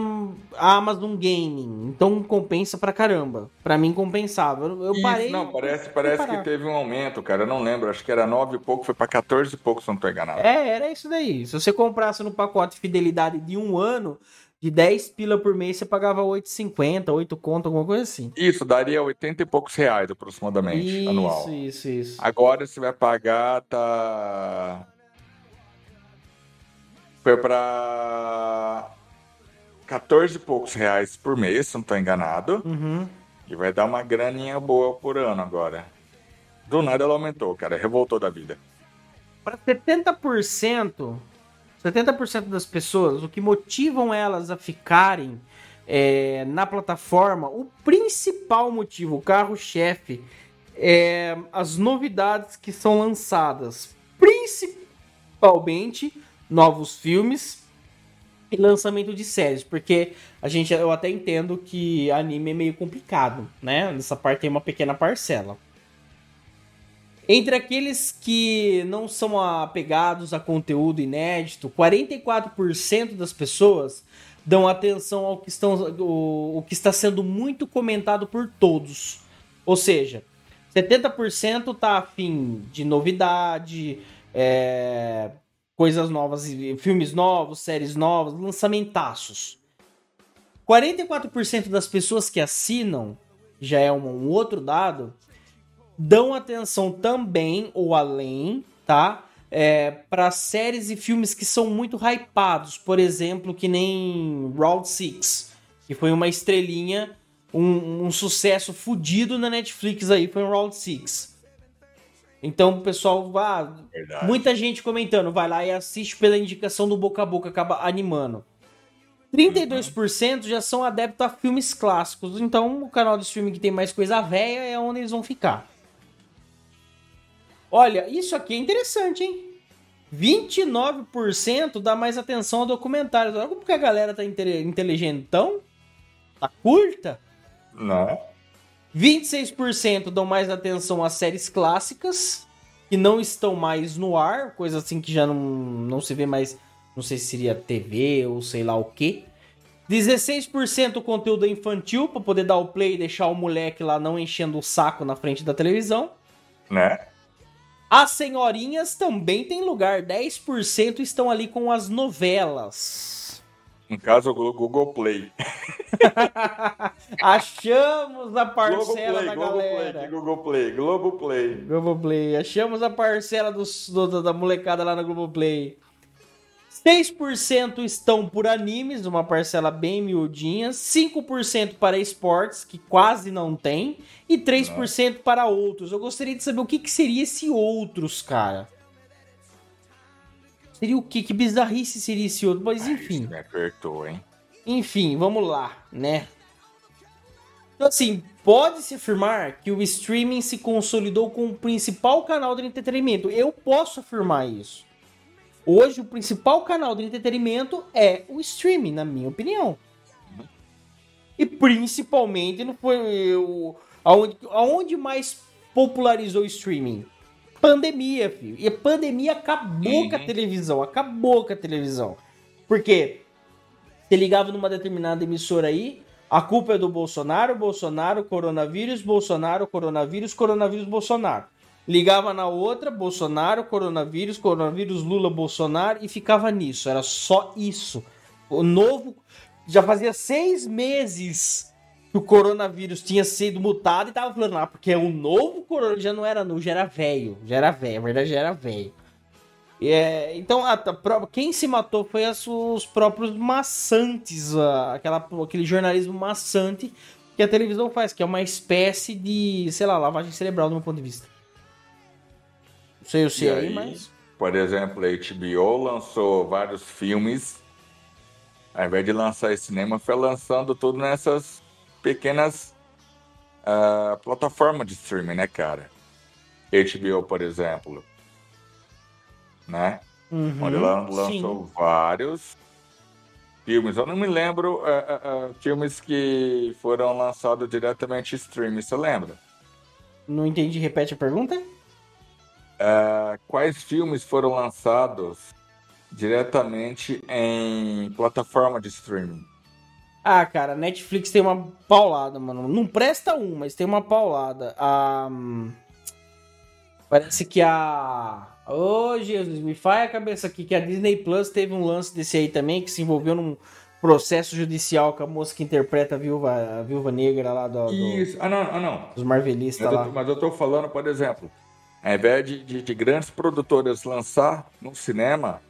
a Amazon Gaming, então compensa pra caramba. Pra mim compensava. Eu, parei. Não, parece, parece que teve um aumento, cara. Eu não lembro, acho que era 9 e pouco, foi pra 14 e pouco, se não tô enganado. É, era isso daí. Se você comprasse no pacote fidelidade de um ano, de 10 pila por mês, você pagava 8,50, 8 conto, alguma coisa assim. Isso, daria 80 e poucos reais aproximadamente isso, anual. Isso, isso, isso. Agora você vai pagar, tá. Foi pra 14 e poucos reais por mês, se não estou enganado. Uhum. E vai dar uma graninha boa por ano agora. Do nada ela aumentou, cara. Revoltou da vida. Para 70%, 70% das pessoas, o que motivam elas a ficarem é, na plataforma, o principal motivo, o carro-chefe, é as novidades que são lançadas. Principalmente novos filmes, e lançamento de séries, porque a gente eu até entendo que anime é meio complicado, né? Nessa parte tem uma pequena parcela. Entre aqueles que não são apegados a conteúdo inédito, 44% das pessoas dão atenção ao que, estão, o, o que está sendo muito comentado por todos. Ou seja, 70% tá afim de novidade, é, coisas novas, filmes novos, séries novas, lançamentaços. 44% das pessoas que assinam, já é um, outro dado, dão atenção também ou além, tá? É, para séries e filmes que são muito hypados, por exemplo, que nem Round 6, que foi uma estrelinha, um, um sucesso fudido na Netflix aí, foi um Round 6. Então o pessoal, ah, muita gente comentando, vai lá e assiste pela indicação do boca a boca, acaba animando. 32% uhum. já são adeptos a filmes clássicos, então o canal dos filmes que tem mais coisa velha é onde eles vão ficar. Olha, isso aqui é interessante, hein? 29% dá mais atenção a documentários. Olha como que a galera tá inteligentão? Tá curta? Não. 26% dão mais atenção às séries clássicas, que não estão mais no ar, coisa assim que já não, não se vê mais, não sei se seria TV ou sei lá o que. 16% conteúdo infantil, para poder dar o play e deixar o moleque lá não enchendo o saco na frente da televisão. Né? As senhorinhas também têm lugar, 10% estão ali com as novelas. No caso, o Google Play. Achamos a parcela Play, da Google galera. Play, Google Play, Google Play. Google Play. Achamos a parcela dos, do, da molecada lá no Google Play. 6% estão por animes, uma parcela bem miudinha. 5% para esportes, que quase não tem. E 3% para outros. Eu gostaria de saber o que, que seria esse outros, cara. Seria o quê? Que bizarrice seria esse outro? Mas enfim. me apertou, hein? Enfim, vamos lá, né? Então, assim, pode-se afirmar que o streaming se consolidou como o principal canal de entretenimento. Eu posso afirmar isso. Hoje, o principal canal de entretenimento é o streaming, na minha opinião. E principalmente não foi o, aonde, aonde mais popularizou o streaming? Pandemia, filho. E a pandemia acabou uhum. com a televisão. Acabou com a televisão. Porque você ligava numa determinada emissora aí, a culpa é do Bolsonaro, Bolsonaro, coronavírus, Bolsonaro, coronavírus, coronavírus, Bolsonaro. Ligava na outra, Bolsonaro, coronavírus, coronavírus, Lula, Bolsonaro, e ficava nisso. Era só isso. O novo. Já fazia seis meses que o coronavírus tinha sido mutado e tava falando lá, ah, porque o novo coronavírus já não era novo, já era velho, já era velho, a verdade já era velho. É, então, a, a, quem se matou foi as, os próprios maçantes, a, aquela, aquele jornalismo maçante que a televisão faz, que é uma espécie de, sei lá, lavagem cerebral do meu ponto de vista. Não sei o se aí, aí, mas. Por exemplo, a HBO lançou vários filmes. Ao invés de lançar esse cinema, foi lançando tudo nessas pequenas uh, plataformas de streaming, né, cara? HBO, por exemplo, né? Uhum, Onde ela lançou sim. vários filmes. Eu não me lembro é, é, filmes que foram lançados diretamente em streaming, você lembra? Não entendi, repete a pergunta? Quais filmes foram lançados diretamente em plataforma de streaming? Ah, cara, Netflix tem uma paulada, mano. Não presta um, mas tem uma paulada. Ah, parece que a. Ô, oh, Jesus, me faz a cabeça aqui que a Disney Plus teve um lance desse aí também, que se envolveu num processo judicial com a moça que interpreta a viúva, a viúva negra lá do, do Isso, ah não, ah não. dos Marvelistas Mas lá. eu, mas eu tô falando, por exemplo, ao invés de, de, de grandes produtoras lançar no cinema,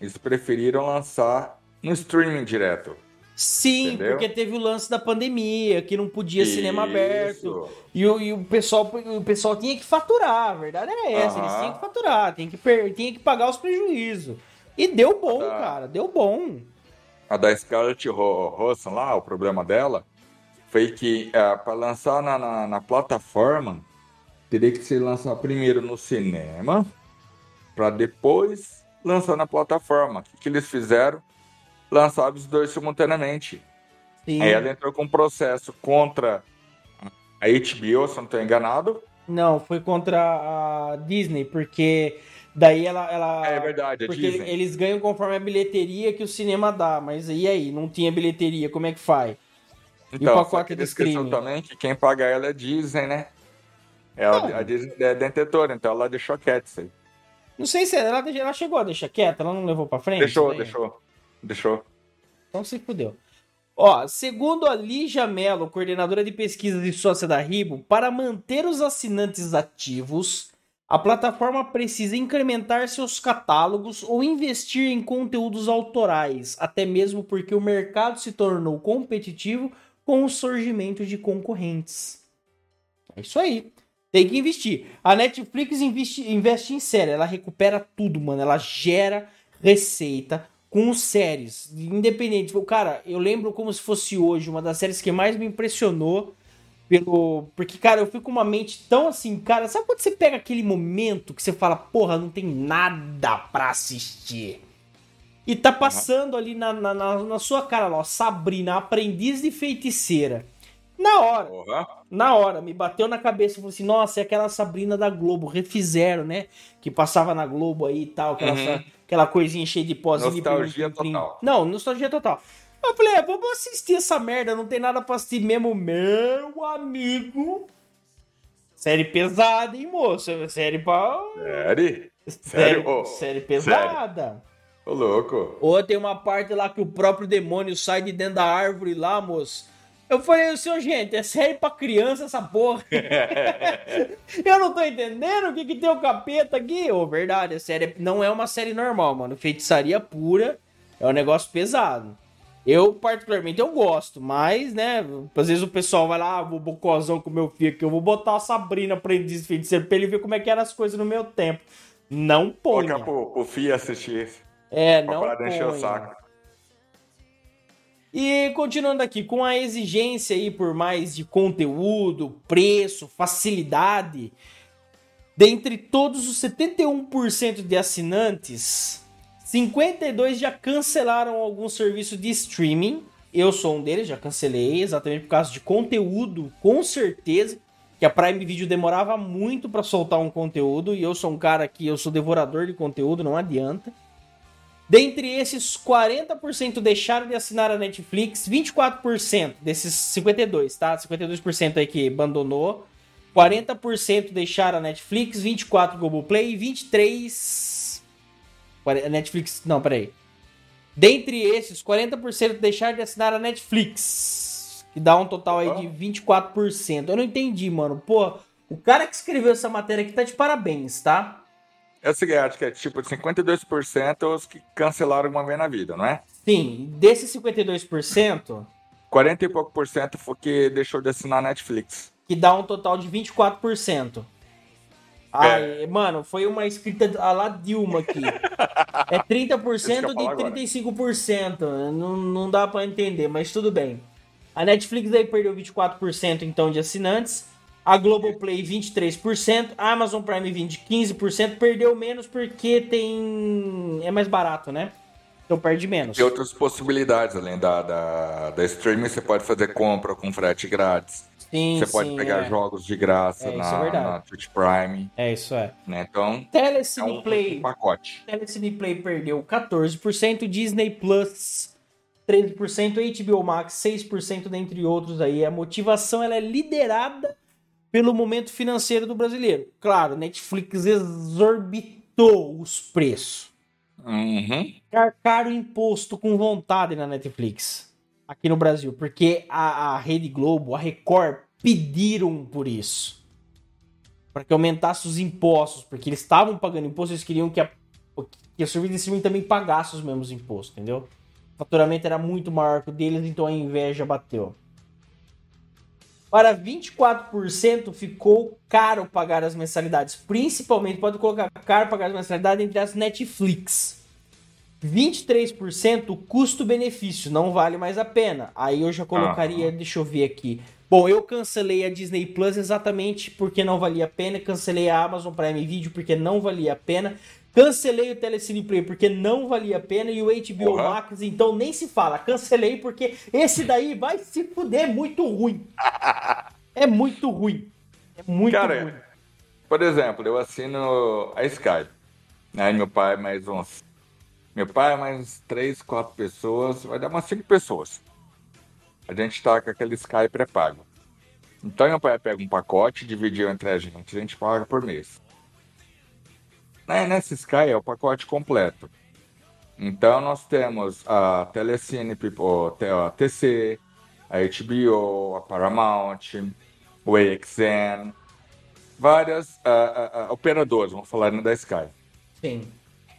eles preferiram lançar no streaming direto. Sim, Entendeu? porque teve o lance da pandemia, que não podia cinema Isso. aberto. E o, e o pessoal, o pessoal tinha que faturar, a verdade é essa. Eles Aham. tinham que faturar, tinha que, per- tinha que pagar os prejuízos. E deu bom, Tá. cara, deu bom. A da Scarlett Johansson lá, o problema dela foi que para lançar na, na, na plataforma, teria que ser lançar primeiro no cinema, para depois lançar na plataforma. O que, que eles fizeram? Lançaram os dois simultaneamente. Sim. Aí ela entrou com um processo contra a HBO, se não estou enganado. Não, foi contra a Disney, porque daí ela. ela É verdade, a Porque Disney. eles ganham conforme a bilheteria que o cinema dá. Mas e aí? Não tinha bilheteria, como é que faz? Então, pacote só que do eles esqueceu streaming? também que quem paga ela é a Disney, né? É a, a Disney é detentora, então ela deixou quieto isso aí. Não sei se ela, ela chegou a deixar quieta, ela não levou pra frente. Deixou, né? deixou, deixou. Então se fudeu. Ó, segundo a Lígia Mello, coordenadora de pesquisa e sócia da Ribo, para manter os assinantes ativos, a plataforma precisa incrementar seus catálogos ou investir em conteúdos autorais, até mesmo porque o mercado se tornou competitivo com o surgimento de concorrentes. É isso aí. Tem que investir. A Netflix investe, investe em série, ela recupera tudo, mano. Ela gera receita com séries, independente. Tipo, Cara, eu lembro como se fosse hoje, uma das séries que mais me impressionou. Pelo. Porque, cara, eu fico com uma mente tão assim, cara. Sabe quando você pega aquele momento que você fala, porra, não tem nada pra assistir? E tá passando ali na, na, na- na sua cara lá, ó, Sabrina, aprendiz de feiticeira. Na hora, na hora, me bateu na cabeça. Falei assim, nossa, é aquela Sabrina da Globo. Refizeram, né? Que passava na Globo aí e tal. Aquela, Uhum. Aquela coisinha cheia de pozinho. Nostalgia plim, plim, total. Não, nostalgia total. Eu falei, é, vamos assistir essa merda. Não tem nada pra assistir mesmo, meu amigo. Série pesada, hein, moço? Série pra... Série, Sério? Ô, série pesada. Ô, louco. Ou tem uma parte lá que o próprio demônio sai de dentro da árvore lá, moço. Eu falei, senhor, gente, é série pra criança essa porra. Eu não tô entendendo o que, que tem o capeta aqui. Ô, verdade, a série não é uma série normal, mano. Feitiçaria pura é um negócio pesado. Eu, particularmente, eu gosto, mas, né, às vezes o pessoal vai lá, ah, vou bocozão com meu filho aqui, eu vou botar a Sabrina aprendiz de feiticeiro pra ele ver como é que eram as coisas no meu tempo. Não ponha. Colocar pro, pro Fih assistir. É, Pra não encher o saco. E continuando aqui, com a exigência aí por mais de conteúdo, preço, facilidade, dentre todos os 71% de assinantes, 52 já cancelaram algum serviço de streaming. Eu sou um deles, já cancelei, exatamente por causa de conteúdo, com certeza. Que a Prime Video demorava muito para soltar um conteúdo, e eu sou um cara que eu sou devorador de conteúdo, não adianta. Dentre esses, 40% deixaram de assinar a Netflix, 24% desses 52, tá? 52% aí que abandonou. 40% deixaram a Netflix, 24% Globoplay, 23 Quare- a Netflix, não, peraí. Dentre esses, 40% deixaram de assinar a Netflix, que dá um total aí de 24%. Eu não entendi, mano. Pô, o cara que escreveu essa matéria aqui tá de parabéns, tá? É seguinte, acho que é tipo 52% os que cancelaram uma vez na vida, não é? Sim, desses 52%, 40 e pouco por cento foi que deixou de assinar a Netflix. que dá um total de 24%. Ai, mano, foi uma escrita a la Dilma aqui. É 30% Isso que eu de falo agora. 35%. Não, não dá pra entender, mas tudo bem. A Netflix aí perdeu 24% então de assinantes. A Globoplay 23%, a Amazon Prime Video 15%, perdeu menos porque tem é mais barato, né? Então perde menos. Tem outras possibilidades além da, da, da streaming, você pode fazer compra com frete grátis. Sim, você pode sim, pegar é. jogos de graça É, na, é na Twitch Prime, É isso é. né? Então, é um, Telecine Play, pacote. Telecine Play perdeu 14%, Disney Plus 13%, HBO Max 6%, dentre outros aí. A motivação ela é liderada pelo momento financeiro do brasileiro. Claro, Netflix exorbitou os preços. Uhum. Carcaram imposto com vontade na Netflix aqui no Brasil, porque a, a Rede Globo, a Record pediram por isso. Para que aumentasse os impostos, porque eles estavam pagando imposto, eles queriam que a, que o serviço de streaming também pagasse os mesmos impostos, entendeu? O faturamento era muito maior que o deles, então a inveja bateu. Para 24% ficou caro pagar as mensalidades. Principalmente, pode colocar caro pagar as mensalidades entre as Netflix. 23% custo-benefício, não vale mais a pena. Aí eu já colocaria, deixa eu ver aqui. Bom, eu cancelei a Disney Plus exatamente porque não valia a pena. Cancelei a Amazon Prime Video porque não valia a pena. Cancelei o Telecine Play porque não valia a pena. E o HBO Porra. Max, então nem se fala. Cancelei porque esse daí vai se fuder. É muito ruim. É muito ruim. É muito Cara, ruim. Por exemplo, eu assino a Sky. Aí meu pai mais uns. Meu pai mais três, quatro pessoas, vai dar umas cinco pessoas. A gente tá com aquele Sky pré-pago. Então meu pai pega um pacote, dividiu entre a gente, a gente paga por mês. Né, Nessa Sky é o pacote completo. Então nós temos a Telecine, a TC, a HBO, a Paramount, o AXN, várias ah, ah, operadoras, vamos falar da Sky. Sim.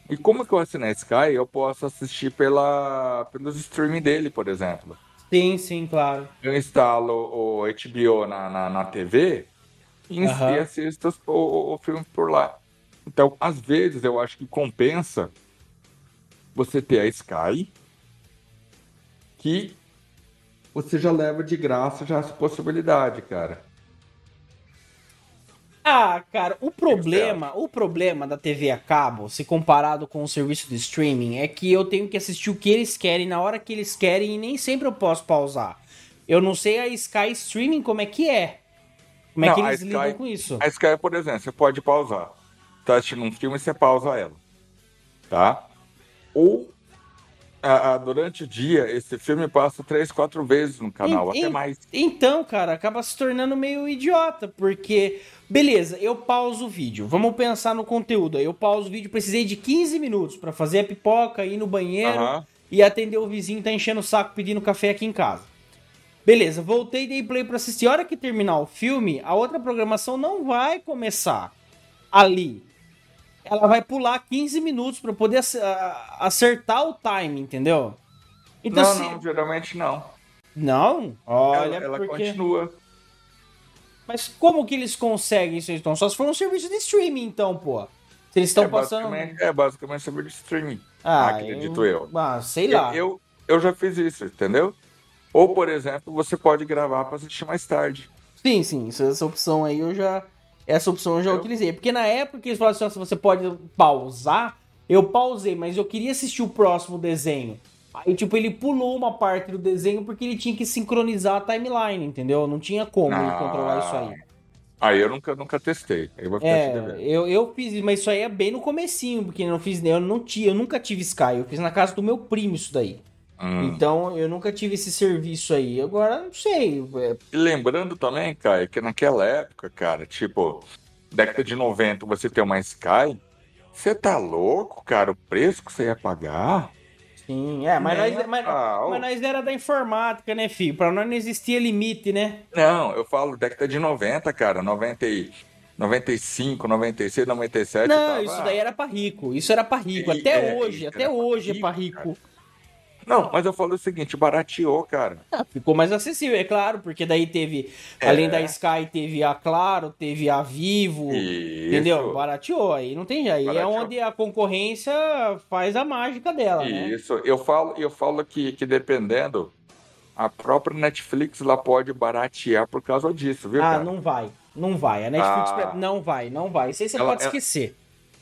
E como que eu assinei a Sky, eu posso assistir pela, pelos streaming dele, por exemplo. Sim, sim, claro. Eu instalo o HBO na, na, na TV e, Aham. e assisto o, o filme por lá. Então, às vezes, eu acho que compensa você ter a Sky, que você já leva de graça já essa possibilidade, cara. Ah, cara, o problema, o problema da TV a cabo, se comparado com o serviço de streaming, é que eu tenho que assistir o que eles querem na hora que eles querem e nem sempre eu posso pausar. Eu não sei a Sky Streaming como é que é. Como é Não, que a eles Sky- lidam com isso? A Sky, por exemplo, você pode pausar. Tá assistindo um filme, você pausa ela. Tá? Ou a- a- durante o dia, esse filme passa três, quatro vezes no canal, até mais. Então, cara, acaba se tornando meio idiota, porque, beleza, eu pauso o vídeo. Vamos pensar no conteúdo. Eu pauso o vídeo, precisei de 15 minutos pra fazer a pipoca, ir no banheiro e atender o vizinho que tá enchendo o saco pedindo café aqui em casa. Beleza, voltei e dei play pra assistir. A hora que terminar o filme, a outra programação não vai começar ali. Ela vai pular 15 minutos pra poder acertar o time, entendeu? Então, não, se- não, geralmente não. não? Olha, ela ela porque... continua. Mas como que eles conseguem isso então? Só se for um serviço de streaming, então, pô. Se eles estão é, passando. basicamente, é basicamente sobre streaming. Ah, acredito eu. Ah, sei Eu, lá. eu, eu já fiz isso, entendeu? Ou, por exemplo, você pode gravar para assistir mais tarde. Sim, sim. Essa opção aí eu já. Essa opção eu já utilizei. Porque na época que eles falaram assim, você pode pausar, eu pausei, mas eu queria assistir o próximo desenho. Aí, tipo, ele pulou uma parte do desenho porque ele tinha que sincronizar a timeline, entendeu? Não tinha como ele Ah. controlar isso aí. Aí eu nunca, nunca testei. Eu vou ficar É, eu, eu fiz mas isso aí é bem no comecinho, porque eu não fiz, eu não tinha, eu nunca tive Sky, eu fiz na casa do meu primo isso daí. Hum. Então eu nunca tive esse serviço aí. Agora não sei. é, E lembrando também, Caio, que naquela época, cara, tipo, década de 90, você ter uma Sky, você tá louco, cara? O preço que você ia pagar? sim, é, mas, nós, mas, mas nós era da informática, né, filho? Pra nós não existia limite, né? Não, eu falo década de 90, cara, 90 e 95, 96, 97. Não, tava- isso daí era pra rico. Isso era pra rico. E- Até é, hoje, até hoje é pra rico. Não, mas eu falo o seguinte, barateou, cara. Ah, ficou mais acessível, é claro, porque daí teve, É. além da Sky, teve a Claro, teve a Vivo. Isso. Entendeu? Barateou, aí não tem aí. É Barateou. onde a concorrência faz a mágica dela, né? Isso, eu falo, eu falo que, que dependendo, a própria Netflix lá pode baratear por causa disso, viu, Ah, cara? não vai. Não vai. A Netflix ah, não vai, não vai. Isso aí você ela, pode esquecer.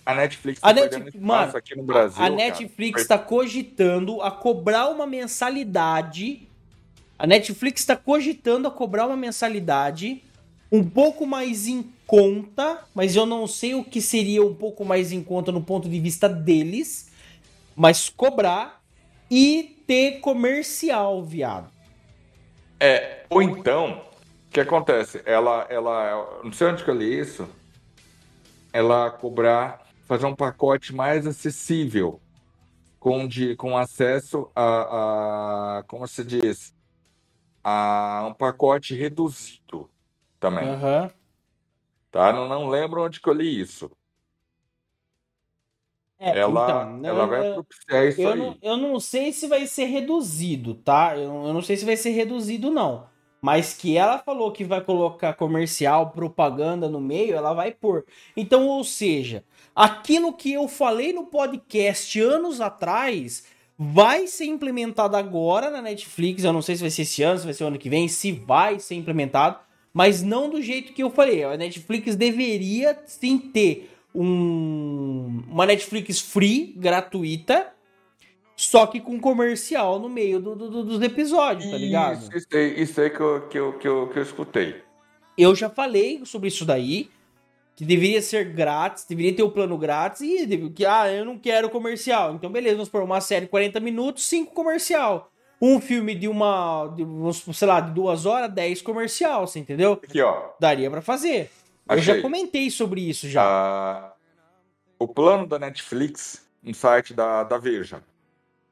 A Netflix tá a Netflix, mano, aqui no Brasil. A, Netflix está cogitando a cobrar uma mensalidade. A Netflix está cogitando a cobrar uma mensalidade um pouco mais em conta, mas eu não sei o que seria um pouco mais em conta no ponto de vista deles, mas cobrar e ter comercial, viado. É, ou então, o que acontece? Ela, ela, não sei onde que eu li isso, ela cobrar, fazer um pacote mais acessível, com, de, com acesso a, a como se diz, a um pacote reduzido também. Uhum. Tá? Não, não lembro onde que eu li isso. É, ela, então, ela eu, vai propiciar isso eu aí. Não, eu não sei se vai ser reduzido, tá? Eu, eu não sei se vai ser reduzido, não. Mas que ela falou que vai colocar comercial, propaganda no meio, ela vai pôr. Então, ou seja, aquilo que eu falei no podcast anos atrás vai ser implementado agora na Netflix. Eu não sei se vai ser esse ano, se vai ser o ano que vem, se vai ser implementado mas não do jeito que eu falei. A Netflix deveria sim ter um, uma Netflix free, gratuita, só que com comercial no meio do, do, dos episódios, tá ligado? Isso, isso aí, isso aí que, eu, que, eu, que, eu, que eu escutei. Eu já falei sobre isso daí, que deveria ser grátis, deveria ter o plano grátis, e que, ah, eu não quero comercial. Então, beleza, vamos pôr uma série 40 minutos, 5 comercial um filme de uma, de, sei lá, de duas horas, dez comercial, você entendeu? Aqui, ó. Daria para fazer. Achei. Eu já comentei sobre isso já. Ah, o plano da Netflix, um site da, da Veja.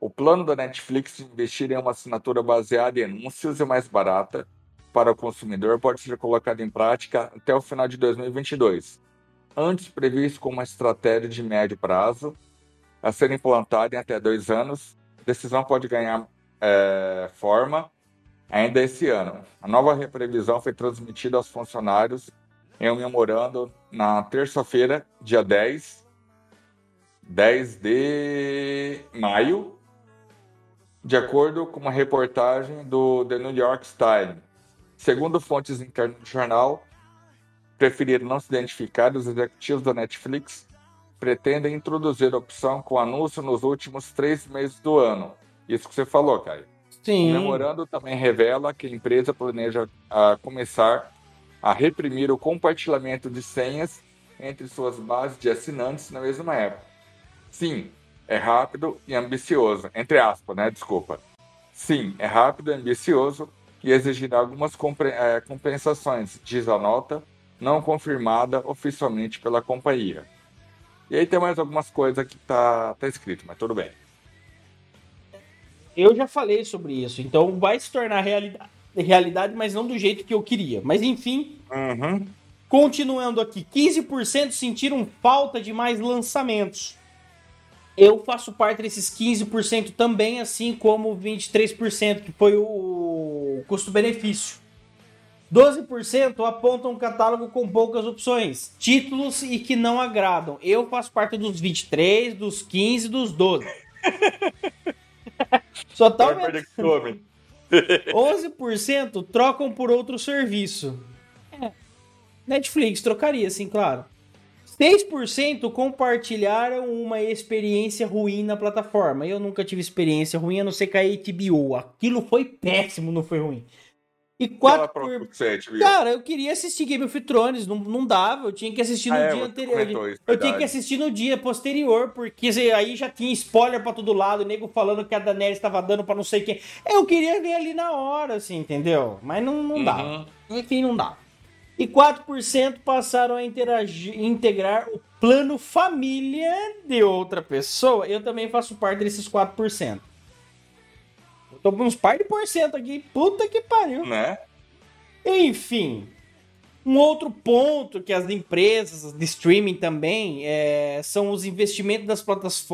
O plano da Netflix de investir em uma assinatura baseada em anúncios e mais barata para o consumidor pode ser colocado em prática até o final de 2022. Antes previsto como uma estratégia de médio prazo, a ser implantada em até dois anos, a decisão pode ganhar é, forma ainda esse ano. A nova previsão foi transmitida aos funcionários em um memorando na terça-feira, dia 10, 10 de maio, de acordo com uma reportagem do The New York Times. Segundo fontes internas do jornal, preferiram não se identificar, os executivos da Netflix pretendem introduzir a opção com anúncio nos últimos três meses do ano, isso que você falou, Caio. Sim. O memorando também revela que a empresa planeja a começar a reprimir o compartilhamento de senhas entre suas bases de assinantes na mesma época. Sim, é rápido e ambicioso, entre aspas, né? Desculpa. Sim, é rápido e ambicioso e exigirá algumas é, compensações, diz a nota, não confirmada oficialmente pela companhia. E aí tem mais algumas coisas que tá, tá escrito, mas tudo bem. Eu já falei sobre isso, então vai se tornar realidade, realidade mas não do jeito que eu queria. Mas enfim, uhum. continuando aqui, 15% sentiram falta de mais lançamentos. Eu faço parte desses 15% também, assim como 23% que foi o custo-benefício. 12% apontam um catálogo com poucas opções, títulos e que não agradam. Eu faço parte dos 23, dos 15, dos 12. Só tá aumentando. 11% trocam por outro serviço. É. Netflix trocaria, sim, claro. 6% compartilharam uma experiência ruim na plataforma. Eu nunca tive experiência ruim, a não ser com a HBO. Aquilo foi péssimo, não foi ruim. E quatro por... Cara, eu queria assistir Game of Thrones, não, não dava, eu tinha que assistir no ah, dia é, anterior. Isso, eu tinha que assistir no dia posterior, porque aí já tinha spoiler pra todo lado, o nego falando que a Daenerys estava dando pra não sei quem. Eu queria ver ali na hora, assim, entendeu? Mas não, não uhum. dava. Enfim, não dá. E 4% passaram a integrar o plano família de outra pessoa. Eu também faço parte desses 4%. Tô uns par de porcento aqui. Puta que pariu. Né? Enfim. Um outro ponto que as empresas de streaming também é, são os investimentos das,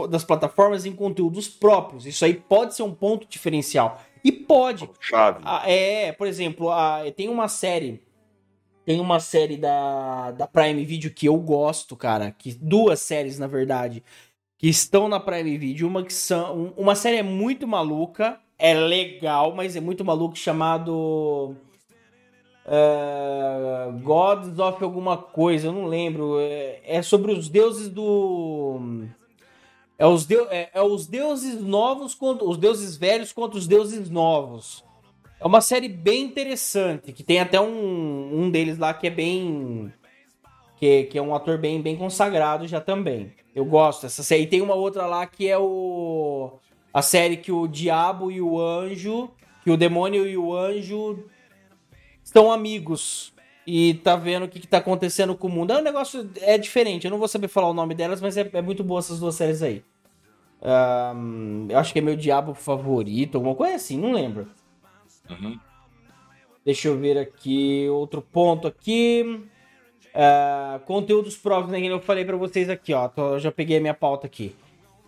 das plataformas em conteúdos próprios. Isso aí pode ser um ponto diferencial. E pode. Chave. Ah, é, por exemplo, a, tem uma série. Tem uma série da, da Prime Video que eu gosto, cara. Que, duas séries, na verdade, que estão na Prime Video. Uma que são. Uma série é muito maluca é legal, mas é muito maluco, chamado uh, Gods of alguma coisa, eu não lembro. É, é sobre os deuses do. É os, deu, é, é, os deuses novos contra os deuses velhos contra os deuses novos. É uma série bem interessante, que tem até um, um deles lá que é bem. Que, que é um ator bem, bem consagrado já também. Eu gosto dessa série. E tem uma outra lá que é o. A série que o diabo e o anjo. Que o demônio e o anjo estão amigos. E tá vendo o que, que tá acontecendo com o mundo. É um negócio. É diferente. Eu não vou saber falar o nome delas, mas é, é muito boa essas duas séries aí. Um, eu acho que é meu diabo favorito, alguma coisa assim, não lembro. Uhum. Deixa eu ver aqui, outro ponto aqui. Uh, conteúdos próprios, né? Eu falei para vocês aqui, ó. Tô, já peguei a minha pauta aqui.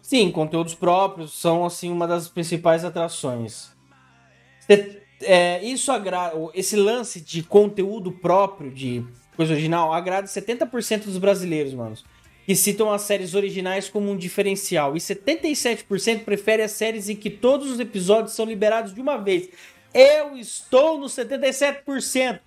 Sim, conteúdos próprios são, assim, uma das principais atrações. É, isso agrada. Esse lance de conteúdo próprio, de coisa original, agrada 70% dos brasileiros, mano. Que citam as séries originais como um diferencial. E 77% prefere as séries em que todos os episódios são liberados de uma vez. Eu estou no 77%.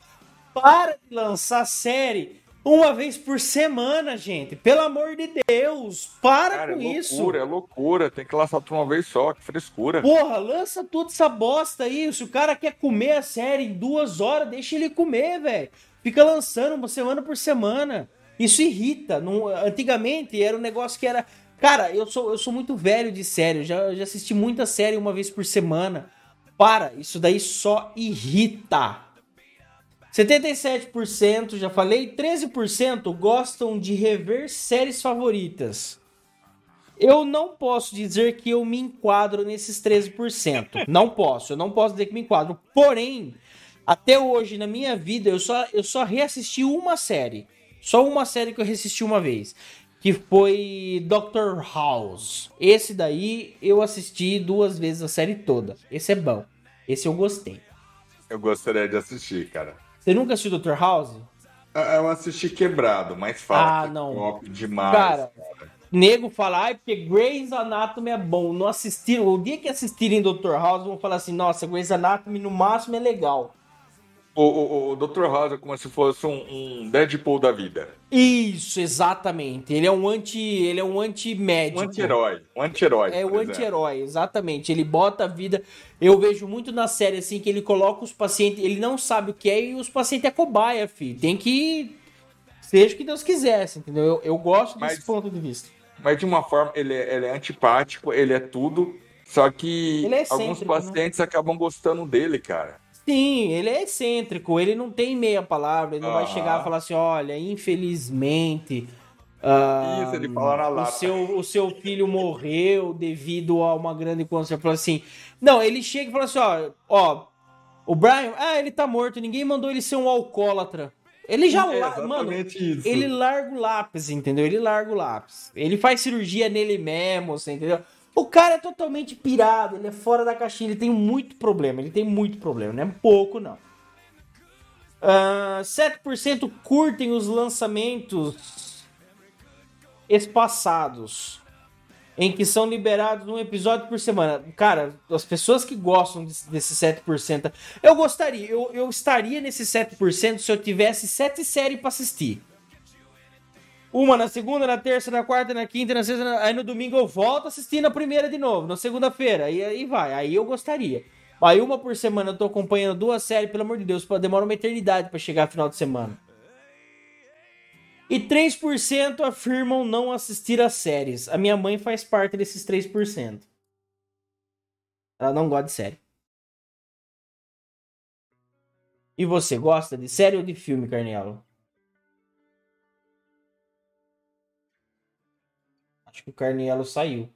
Para de lançar série uma vez por semana, gente. Pelo amor de Deus, para Cara, com é loucura, isso. É loucura, é loucura. Tem que lançar tudo uma vez só, que frescura. Porra, lança toda essa bosta aí. Se o cara quer comer a série em duas horas, deixa ele comer, velho. Fica lançando uma semana por semana. Isso irrita. Não, antigamente era um negócio que era. Cara, eu sou, eu sou muito velho de série. Já, já assisti muita série uma vez por semana. Para, isso daí só irrita. 77%, já falei, 13% gostam de rever séries favoritas. Eu não posso dizer que eu me enquadro nesses 13%. Não posso, eu não posso dizer que me enquadro. Porém, até hoje na minha vida eu só, eu só reassisti uma série. Só uma série que eu reassisti uma vez. Que foi Doctor House. Esse daí eu assisti duas vezes a série toda. Esse é bom. Esse eu gostei. Eu gostaria de assistir, cara. Você nunca assistiu Dr. House? Ah, eu assisti quebrado, mas fala ah, que não. top demais. Cara, cara, nego fala, ai, porque Grey's Anatomy é bom. Não assistiram. O dia que assistirem Dr. House, vão falar assim, nossa, Grey's Anatomy no máximo é legal. O, o, o Dr. House é como se fosse um, um, Deadpool da vida. Isso, exatamente. Ele é um anti, ele é um anti-médico. Um anti-herói. Um anti-herói. É o anti-herói, exatamente. Ele bota a vida. Eu vejo muito na série assim que ele coloca os pacientes. Ele não sabe o que é e os pacientes é cobaia, filho. Tem que. Seja o que Deus quisesse, entendeu? Eu, eu gosto desse mas, ponto de vista. Mas de uma forma, ele é, ele é antipático, ele é tudo. Só que é alguns né? pacientes né? acabam gostando dele, cara. Sim, ele é excêntrico, ele não tem meia palavra, ele não vai chegar e falar assim, olha, infelizmente. Uh, Isso, ele fala na lata. O seu, o seu filho morreu devido a uma grande consequência. Fala assim. Não, ele chega e fala assim: ó, ó, o Brian, ah, ele tá morto, ninguém mandou ele ser um alcoólatra. Ele já, é mano, isso. ele larga o lápis, entendeu? Ele larga o lápis. Ele faz cirurgia nele mesmo, você entendeu? O cara é totalmente pirado, ele é fora da caixinha, ele tem muito problema, ele tem muito problema, não é pouco não. Uh, ah, 7% curtem os lançamentos espaçados, em que são liberados um episódio por semana. Cara, as pessoas que gostam desse 7%, eu gostaria, eu, eu estaria nesse 7% se eu tivesse 7 séries para assistir. Uma na segunda, na terça, na quarta, na quinta, na sexta, na... aí no domingo eu volto assistindo a primeira de novo, na segunda-feira, e aí vai, aí eu gostaria. Aí uma por semana eu tô acompanhando duas séries, pelo amor de Deus, demora uma eternidade para chegar final de semana. E 3% afirmam não assistir às séries. A minha mãe faz parte desses 3%. Ela não gosta de série. E você gosta de série ou de filme, Carnelo? Acho que o Carnielo saiu.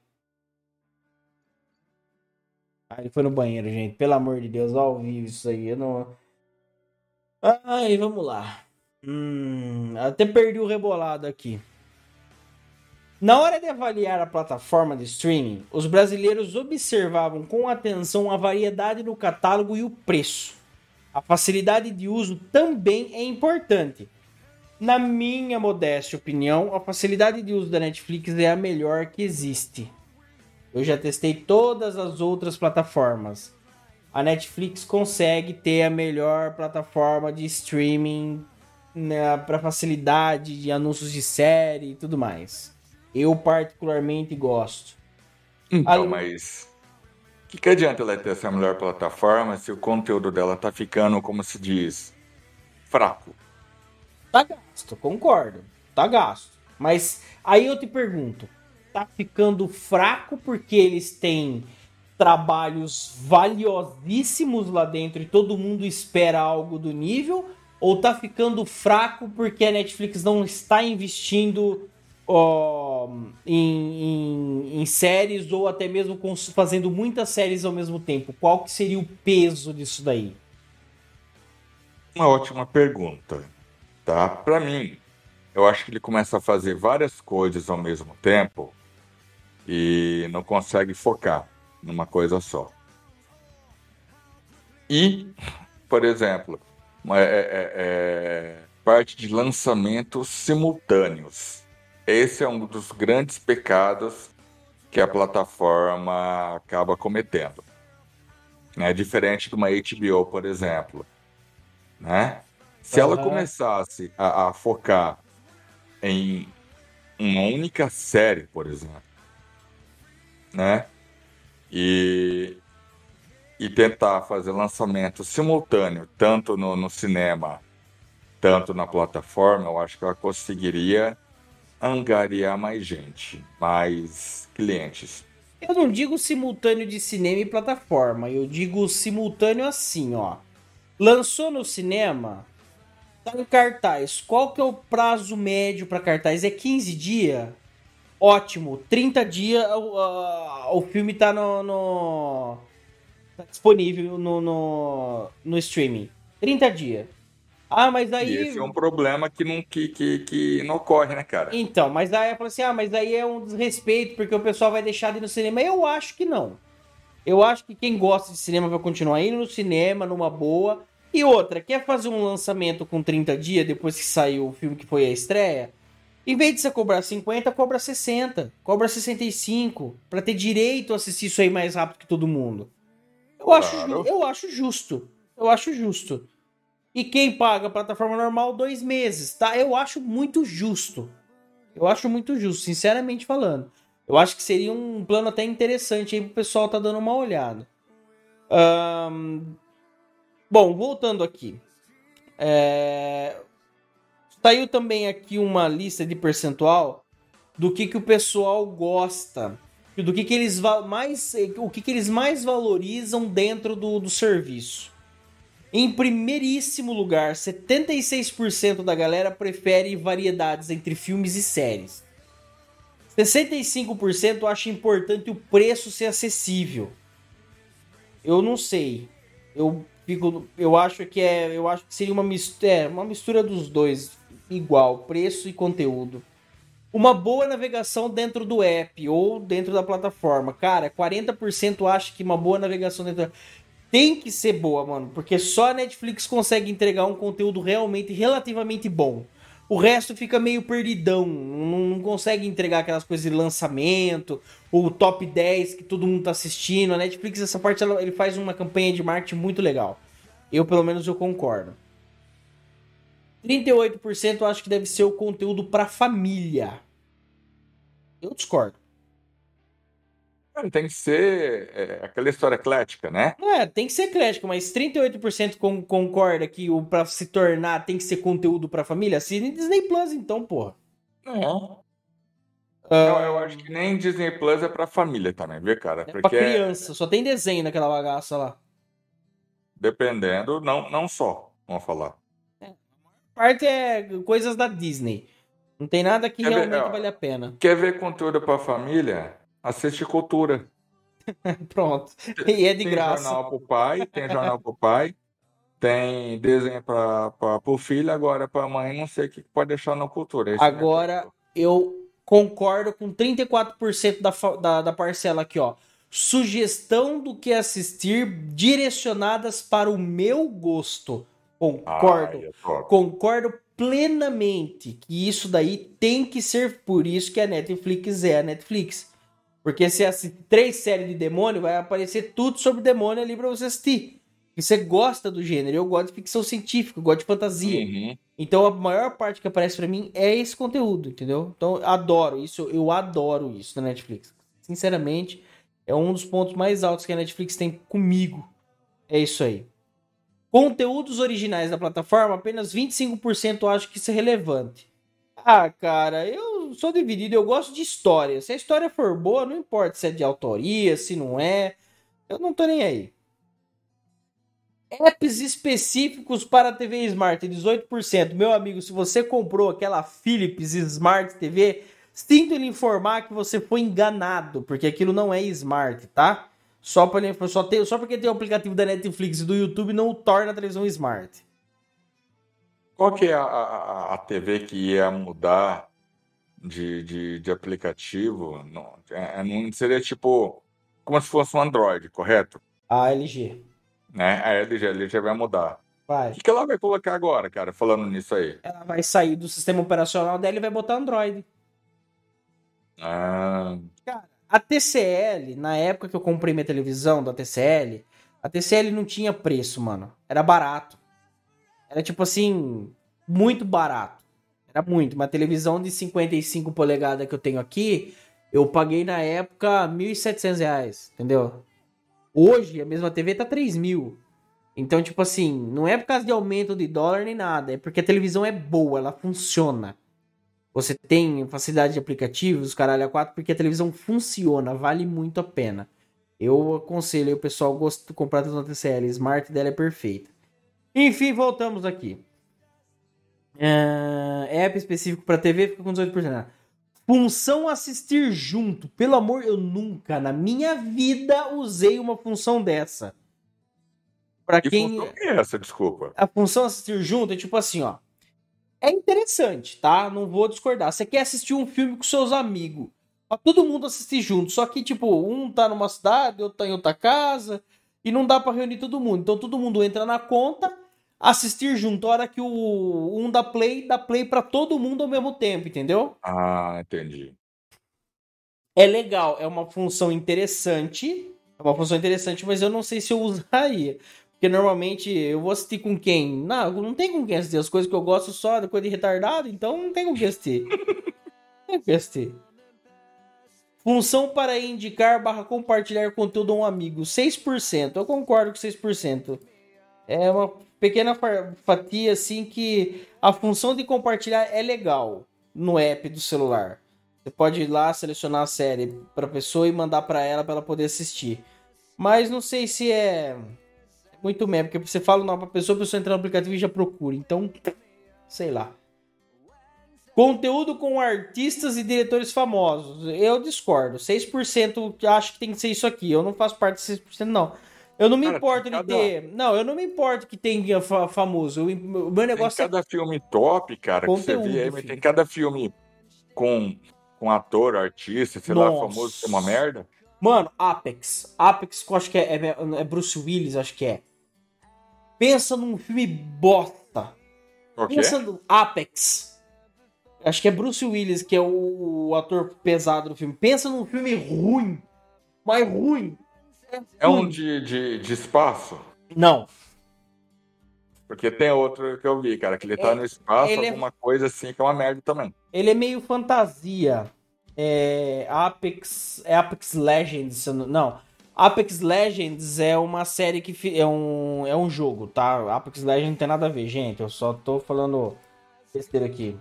Ah, ele foi no banheiro, gente. Pelo amor de Deus, ao vivo isso aí. Eu não. Ai, vamos lá. Hum, até perdi o rebolado aqui. Na hora de avaliar a plataforma de streaming, os brasileiros observavam com atenção a variedade no catálogo e o preço. A facilidade de uso também é importante, na minha modesta opinião, a facilidade de uso da Netflix é a melhor que existe. Eu já testei todas as outras plataformas. A Netflix consegue ter a melhor plataforma de streaming né, para facilidade de anúncios de série e tudo mais. Eu particularmente gosto. Então, mas o que, que adianta ela ter essa melhor plataforma se o conteúdo dela tá ficando, como se diz, fraco? Tá gasto, concordo. Tá gasto. Mas aí eu te pergunto, tá ficando fraco porque eles têm trabalhos valiosíssimos lá dentro e todo mundo espera algo do nível? Ou tá ficando fraco porque a Netflix não está investindo ó, em, em, em, séries ou até mesmo fazendo muitas séries ao mesmo tempo? Qual que seria o peso disso daí? Uma ótima pergunta, tá? Para mim, eu acho que ele começa a fazer várias coisas ao mesmo tempo e não consegue focar numa coisa só. E, por exemplo, é, é, é, parte de lançamentos simultâneos. Esse é um dos grandes pecados que a plataforma acaba cometendo. Né? Diferente de uma HBO, por exemplo. Né? Se ela começasse a, a focar em uma única série, por exemplo, né? E, e tentar fazer lançamento simultâneo, tanto no, no cinema, tanto na plataforma, eu acho que ela conseguiria angariar mais gente, mais clientes. Eu não digo simultâneo de cinema e plataforma, eu digo simultâneo assim, ó. Lançou no cinema, tá em cartaz. Qual que é o prazo médio para cartaz? É 15 dias? Ótimo. 30 dias uh, o filme tá no, no tá disponível no, no, no streaming. 30 dias. Ah, mas aí. E esse é um problema que não, que, que, que não ocorre, né, cara? Então, mas aí eu falo assim: ah, mas aí é um desrespeito, porque o pessoal vai deixar de ir no cinema. Eu acho que não. Eu acho que quem gosta de cinema vai continuar indo no cinema, numa boa. E outra, quer fazer um lançamento com 30 dias depois que saiu o filme que foi a estreia? Em vez de você cobrar 50, cobra 60, cobra 65, para ter direito a assistir isso aí mais rápido que todo mundo. Eu, claro. acho, eu acho justo. Eu acho justo. E quem paga a plataforma normal, dois meses, tá? Eu acho muito justo. Eu acho muito justo, sinceramente falando. Eu acho que seria um plano até interessante aí pro pessoal tá dando uma olhada. Um... Bom, voltando aqui. É... Saiu também aqui uma lista de percentual do que, que o pessoal gosta. Do que, que eles mais. O que, que eles mais valorizam dentro do, do serviço. Em primeiríssimo lugar, 76% da galera prefere variedades entre filmes e séries. 65% acha importante o preço ser acessível. Eu não sei. Eu eu acho que é, eu acho que seria uma mistura, é, uma mistura dos dois, igual, preço e conteúdo. Uma boa navegação dentro do app ou dentro da plataforma. Cara, 40% acha que uma boa navegação dentro tem que ser boa, mano, porque só a Netflix consegue entregar um conteúdo realmente relativamente bom. O resto fica meio perdidão, não, consegue entregar aquelas coisas de lançamento, o top 10 que todo mundo tá assistindo. A Netflix, essa parte, ele faz uma campanha de marketing muito legal. Eu, pelo menos, eu concordo. 38% eu acho que deve ser o conteúdo para família. Eu discordo. Tem que ser é, aquela história eclética, né? É, tem que ser eclético, mas 38% com, concorda que o para se tornar tem que ser conteúdo pra família? Assine Disney Plus, então, porra. É. Uh... Não, eu acho que nem Disney Plus é pra família também, viu, cara? É Porque pra criança, só tem desenho naquela bagaça lá. Dependendo, não, não só, vamos falar. É. Parte é coisas da Disney. Não tem nada que Quer realmente ver, vale a pena. Quer ver conteúdo pra família? Assiste cultura. Pronto. E é de tem graça. Tem jornal pro pai, tem jornal pro pai, tem desenho para o filho, agora para a mãe, não sei o que pode deixar na cultura. Esse agora, eu concordo com 34% da, da, da parcela aqui, ó. Sugestão do que assistir direcionadas para o meu gosto. Concordo. Ai, concordo plenamente que isso daí tem que ser por isso que a Netflix é a Netflix. Porque se assistir três séries de demônio, vai aparecer tudo sobre demônio ali pra você assistir. E você gosta do gênero. Eu gosto de ficção científica, eu gosto de fantasia. Uhum. Então a maior parte que aparece para mim é esse conteúdo, entendeu? Então adoro isso, eu adoro isso na Netflix. Sinceramente, é um dos pontos mais altos que a Netflix tem comigo. É isso aí. Conteúdos originais da plataforma, apenas 25% eu acho que isso é relevante. Ah, cara, eu sou dividido, eu gosto de história. Se a história for boa, não importa se é de autoria, se não é. Eu não tô nem aí. Apps específicos para TV Smart, 18%. Meu amigo, se você comprou aquela Philips Smart TV, sinto lhe informar que você foi enganado, porque aquilo não é Smart, tá? Só, pra, só, ter, só porque tem o aplicativo da Netflix e do YouTube não torna a televisão Smart. Qual que é a, a, a TV que ia mudar de, de, de aplicativo? Não, é, não seria tipo como se fosse um Android, correto? A LG né? A LG, a LG vai mudar. Vai. O que, que ela vai colocar agora, cara, falando nisso aí? Ela vai sair do sistema operacional dela e vai botar Android. Ah. Cara, a TCL, na época que eu comprei minha televisão da TCL, a TCL não tinha preço, mano. Era barato. Era tipo assim, muito barato. Era muito. Uma televisão de 55 polegadas que eu tenho aqui, eu paguei na época R$ 1.700, entendeu? Hoje, a mesma TV tá 3 mil. Então, tipo assim, não é por causa de aumento de dólar nem nada. É porque a televisão é boa, ela funciona. Você tem facilidade de aplicativos, caralho, a 4, porque a televisão funciona, vale muito a pena. Eu aconselho o pessoal gosta de comprar a televisão TCL, Smart dela é perfeita. Enfim, voltamos aqui. Uh, app específico para TV fica com 18%. Função assistir junto. Pelo amor, eu nunca na minha vida usei uma função dessa. Para quem é essa, desculpa. A função assistir junto é tipo assim, ó. É interessante, tá? Não vou discordar. Você quer assistir um filme com seus amigos. Pra todo mundo assistir junto. Só que, tipo, um tá numa cidade, outro tá em outra casa. E não dá para reunir todo mundo. Então todo mundo entra na conta assistir junto. A hora que o um dá play, dá play para todo mundo ao mesmo tempo, entendeu? Ah, entendi. É legal, é uma função interessante. É uma função interessante, mas eu não sei se eu usaria. Porque normalmente eu vou assistir com quem? Não, não tem com quem assistir. As coisas que eu gosto só de coisa de retardado, então não tem com quem assistir. não tem com quem assistir. Função para indicar barra compartilhar conteúdo a um amigo. 6%. Eu concordo com 6%. É uma pequena fatia assim que a função de compartilhar é legal no app do celular. Você pode ir lá selecionar a série para pessoa e mandar para ela para ela poder assistir. Mas não sei se é muito mesmo, porque você fala o nome pra pessoa, a pessoa entra no aplicativo e já procura. Então, sei lá. Conteúdo com artistas e diretores famosos. Eu discordo. 6% acho que tem que ser isso aqui. Eu não faço parte de 6%, não. Eu não me Cara, importo de ter. Não, eu não me importo que tenha famoso. O meu negócio tem cada é... filme top, cara, Conteúdo, que você vê aí, tem cada filme com, com ator, artista, sei Nossa. lá, famoso, que é uma merda. Mano, Apex. Apex, eu acho que é, é, é, Bruce Willis, acho que é. Pensa num filme bosta. O Pensa no Apex. Acho que é Bruce Willis, que é o, o ator pesado do filme. Pensa num filme ruim. Mas ruim. É um de, de, de espaço? Não. Porque tem outro que eu vi, cara, que ele tá é, no espaço, é alguma é... coisa assim, que é uma merda também. Ele é meio fantasia. É Apex, é Apex Legends, não. Apex Legends é uma série que é um, é um jogo, tá? Apex Legends não tem nada a ver, gente. Eu só tô falando besteira aqui.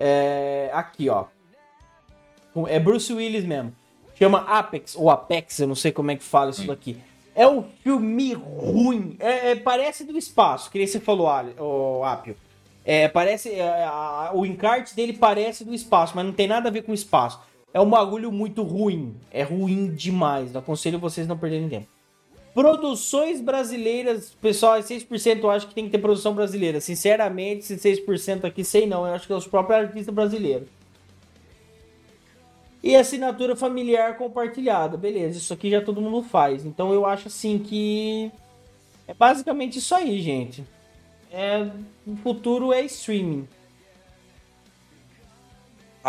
É, aqui, ó. É Bruce Willis mesmo. Chama Apex, ou Apex, eu não sei como é que fala isso daqui. É um filme ruim. É, é, parece do espaço, que nem você falou, o Apio. É, parece. É, a, o encarte dele parece do espaço, mas não tem nada a ver com o espaço. É um bagulho muito ruim. É ruim demais. aconselho vocês não perderem tempo. Produções brasileiras, pessoal, é 6% eu acho que tem que ter produção brasileira. Sinceramente, se 6% aqui, sei não. Eu acho que é os próprios artistas brasileiros. E assinatura familiar compartilhada. Beleza, isso aqui já todo mundo faz. Então eu acho assim que. É basicamente isso aí, gente. É, o futuro é streaming.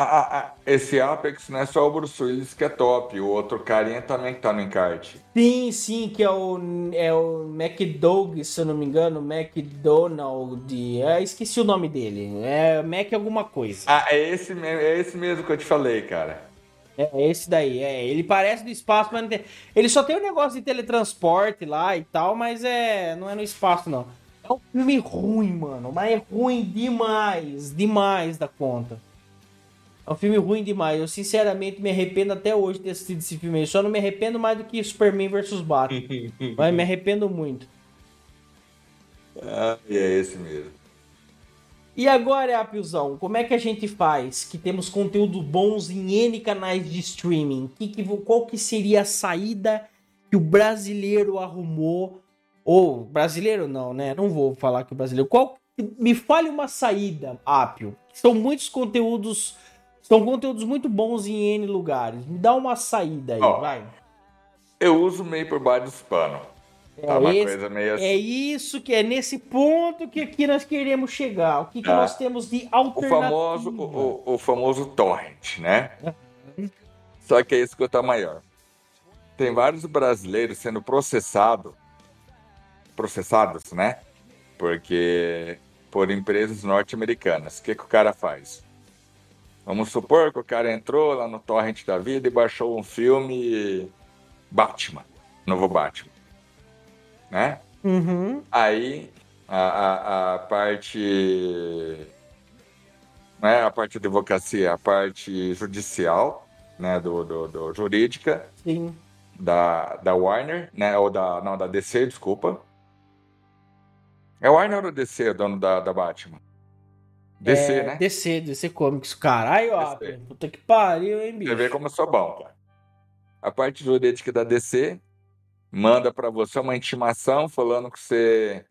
A, a, esse Apex não é só o Bruce Willis que é top, o outro carinha também que tá no encarte. Sim, sim, que é o, é o McDoug, se eu não me engano, McDonald. É, esqueci o nome dele. É Mac alguma coisa. Ah, é esse, é esse mesmo que eu te falei, cara. É, é esse daí, é. Ele parece do espaço, mas não tem... Ele só tem um negócio de teletransporte lá e tal, mas é. Não é no espaço, não. É um filme ruim, mano. Mas é ruim demais. Demais da conta. É um filme ruim demais. Eu sinceramente me arrependo até hoje de ter assistido esse filme. Eu só não me arrependo mais do que Superman vs Batman. mas me arrependo muito. Ah, e é esse mesmo. E agora, Apilzão, como é que a gente faz que temos conteúdo bons em N canais de streaming? Que, que, qual que seria a saída que o brasileiro arrumou? Ou, brasileiro não, né? Não vou falar que o brasileiro... Qual, me fale uma saída, Apio. São muitos conteúdos são conteúdos muito bons em N lugares. Me dá uma saída aí, Ó, vai. Eu uso meio por baixo dos panos. É, tá uma esse, coisa meio assim. é isso que é nesse ponto que aqui nós queremos chegar. O que, que ah, nós temos de alternativa? O famoso, o, o, famoso torrent, né? Só que é isso que está maior. Tem vários brasileiros sendo processados, processados, né? Porque por empresas norte-americanas. O que, que o cara faz? Vamos supor que o cara entrou lá no torrent da vida e baixou um filme Batman, novo Batman, né? Uhum. Aí a, a, a parte né, a parte de advocacia, a parte judicial, né, do, do, do, jurídica, Sim. da, da Warner, né, ou da, não, da DC, desculpa. É Warner ou DC, dono da, da Batman? DC, é, né? DC, DC Comics. Caralho, ó. Puta que pariu, hein, bicho. Você vê como eu sou bom, cara. A parte jurídica da DC manda para você uma intimação falando que você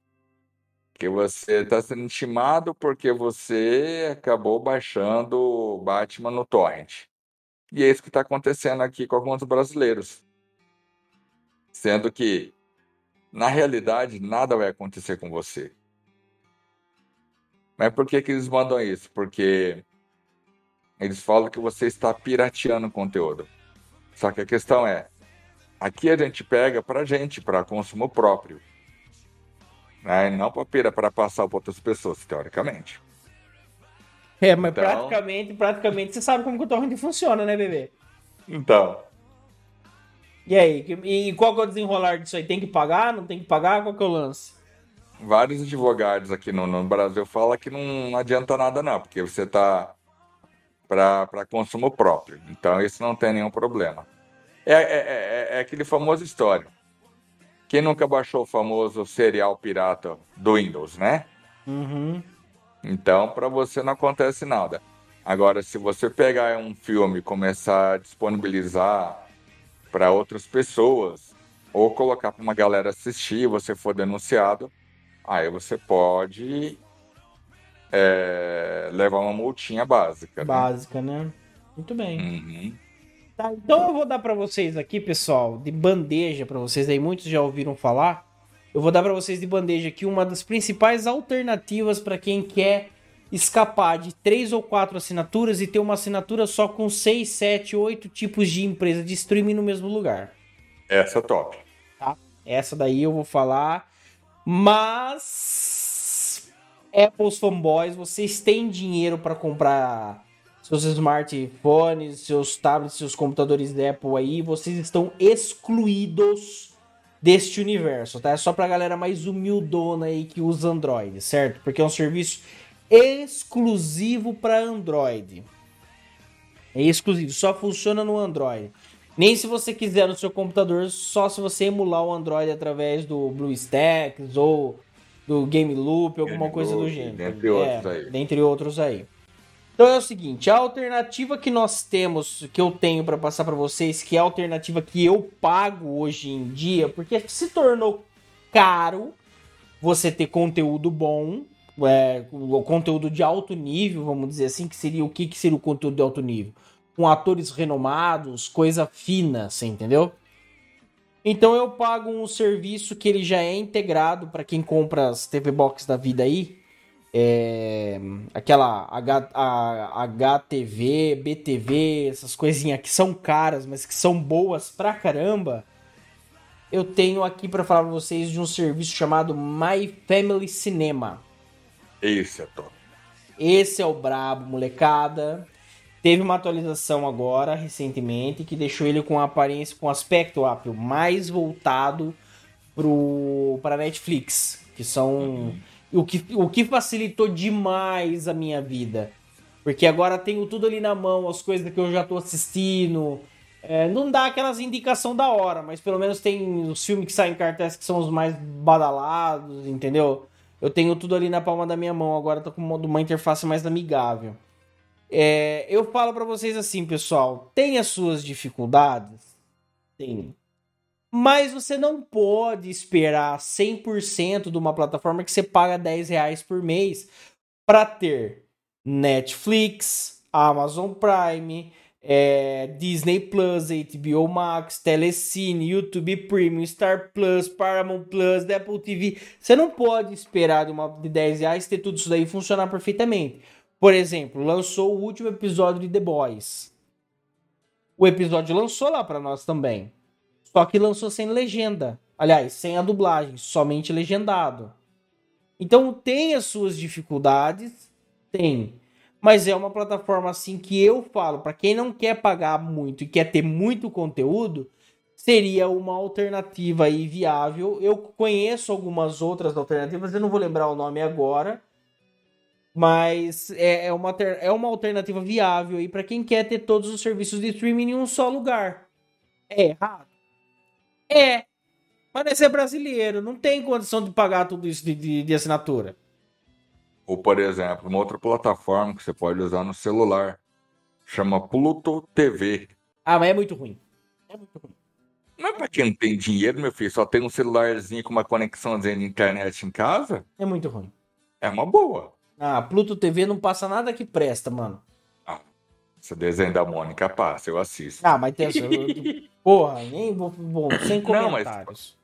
que você está sendo intimado porque você acabou baixando o Batman no torrent. E é isso que está acontecendo aqui com alguns brasileiros. Sendo que, na realidade, nada vai acontecer com você. Mas por que, que eles mandam isso? Porque eles falam que você está pirateando o conteúdo. Só que a questão é, aqui a gente pega para gente, para consumo próprio. Né? Não para passar para outras pessoas, teoricamente. É, mas então... praticamente, praticamente você sabe como que o torrent funciona, né, bebê? Então. E aí, e qual que é o desenrolar disso aí? Tem que pagar? Não tem que pagar? Qual que é o lance? Vários advogados aqui no, no Brasil falam que não adianta nada não, porque você está para consumo próprio. Então isso não tem nenhum problema. É, é, é, é, aquele famoso história. Quem nunca baixou o famoso serial pirata do Windows, né? Uhum. Então, para você não acontece nada. Agora, se você pegar um filme e começar a disponibilizar para outras pessoas, ou colocar para uma galera assistir, você for denunciado, aí você pode é, levar uma multinha básica. Né? Básica, né? Muito bem. Uhum. Tá, então eu vou dar para vocês aqui, pessoal, de bandeja para vocês aí, muitos já ouviram falar. Eu vou dar para vocês de bandeja aqui uma das principais alternativas para quem quer escapar de três ou quatro assinaturas e ter uma assinatura só com seis, sete, oito tipos de empresa de streaming no mesmo lugar. Essa é top. Tá? Essa daí eu vou falar mas Apple's fanboys, vocês têm dinheiro para comprar seus smartphones, seus tablets, seus computadores da Apple aí, vocês estão excluídos deste universo, tá? É só pra galera mais humildona aí que usa Android, certo? Porque é um serviço exclusivo para Android. É exclusivo, só funciona no Android. Nem se você quiser no seu computador, só se você emular o Android através do BlueStacks ou do Game Loop, alguma Game coisa Loop, do gênero. Dentre outros é, aí. Dentre outros aí. Então é o seguinte, a alternativa que nós temos, que eu tenho para passar para vocês, que é a alternativa que eu pago hoje em dia, porque se tornou caro você ter conteúdo bom, é, o conteúdo de alto nível, vamos dizer assim, que seria o que, que seria o conteúdo de alto nível? Com atores renomados, coisa fina, você entendeu? Então eu pago um serviço que ele já é integrado para quem compra as TV Box da vida aí, é, aquela H, a, HTV, BTV, essas coisinhas que são caras, mas que são boas pra caramba, eu tenho aqui para falar pra vocês de um serviço chamado My Family Cinema. Esse é top. Esse é o brabo, molecada. Teve uma atualização agora, recentemente, que deixou ele com a aparência, com aspecto Apple mais voltado para Netflix, que são uhum. o, que, o que facilitou demais a minha vida. Porque agora tenho tudo ali na mão, as coisas que eu já tô assistindo. É, não dá aquelas indicação da hora, mas pelo menos tem os filmes que saem em cartaz que são os mais badalados, entendeu? Eu tenho tudo ali na palma da minha mão, agora tô com uma interface mais amigável. É, eu falo para vocês assim, pessoal, tem as suas dificuldades? Tem. Mas você não pode esperar 100% de uma plataforma que você paga 10 reais por mês para ter Netflix, Amazon Prime, é, Disney Plus, HBO Max, Telecine, YouTube Premium, Star Plus, Paramount Plus, Apple TV. Você não pode esperar de, uma, de 10 reais ter tudo isso daí funcionar perfeitamente. Por exemplo, lançou o último episódio de The Boys. O episódio lançou lá para nós também. Só que lançou sem legenda. Aliás, sem a dublagem, somente legendado. Então tem as suas dificuldades, tem. Mas é uma plataforma assim que eu falo, para quem não quer pagar muito e quer ter muito conteúdo, seria uma alternativa aí viável. Eu conheço algumas outras alternativas, eu não vou lembrar o nome agora, mas é, é, uma, é uma alternativa viável aí para quem quer ter todos os serviços de streaming em um só lugar. É errado? É. Mas é brasileiro, não tem condição de pagar tudo isso de, de, de assinatura. Ou, por exemplo, uma outra plataforma que você pode usar no celular. Chama Pluto TV. Ah, mas é muito ruim. É muito ruim. Não é pra quem não tem dinheiro, meu filho, só tem um celularzinho com uma conexão de internet em casa? É muito ruim. É uma boa. Ah, Pluto TV não passa nada que presta, mano. Ah, esse desenho da Mônica passa, eu assisto. Ah, mas tem. Porra, nem vou. Bom, sem comentários. Não, mas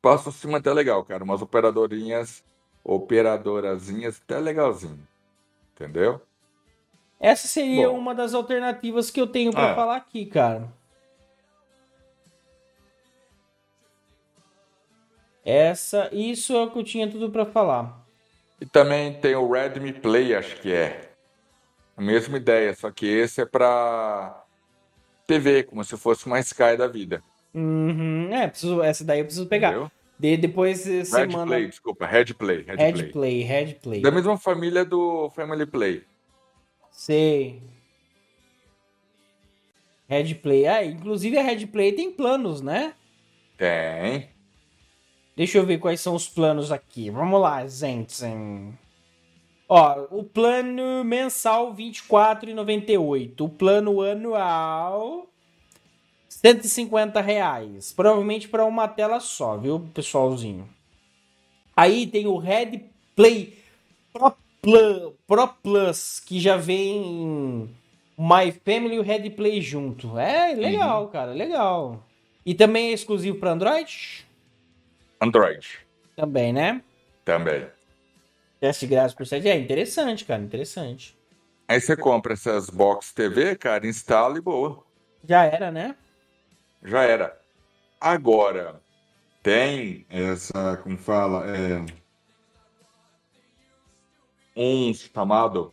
passa cima até legal, cara. Umas operadorinhas, operadorazinhas até legalzinho. Entendeu? Essa seria Bom, uma das alternativas que eu tenho para é. falar aqui, cara. Essa, isso é o que eu tinha tudo para falar. E também tem o Redmi Play, acho que é. A mesma ideia, só que esse é para TV, como se fosse uma Sky da vida. Uhum. É, preciso, essa daí eu preciso pegar. De, depois você Red Play, desculpa, Red Play. Red, Red Play. Play, Red Play. Da mesma família do Family Play. Sei. Red Play. Ah, inclusive a Red Play tem planos, né? Tem. Deixa eu ver quais são os planos aqui. Vamos lá, gente. Ó, o plano mensal R$ 24,98. O plano anual 150 reais. Provavelmente para uma tela só, viu, pessoalzinho? Aí tem o Red Play Pro Plus, Pro Plus que já vem My Family e o Red Play junto. É legal, uhum. cara, legal. E também é exclusivo para Android? Android. Também, né? Também. Teste grátis por 7 é interessante, cara, interessante. Aí você compra essas box TV, cara, instala e boa. Já era, né? Já era. Agora, tem essa, como fala, é, um chamado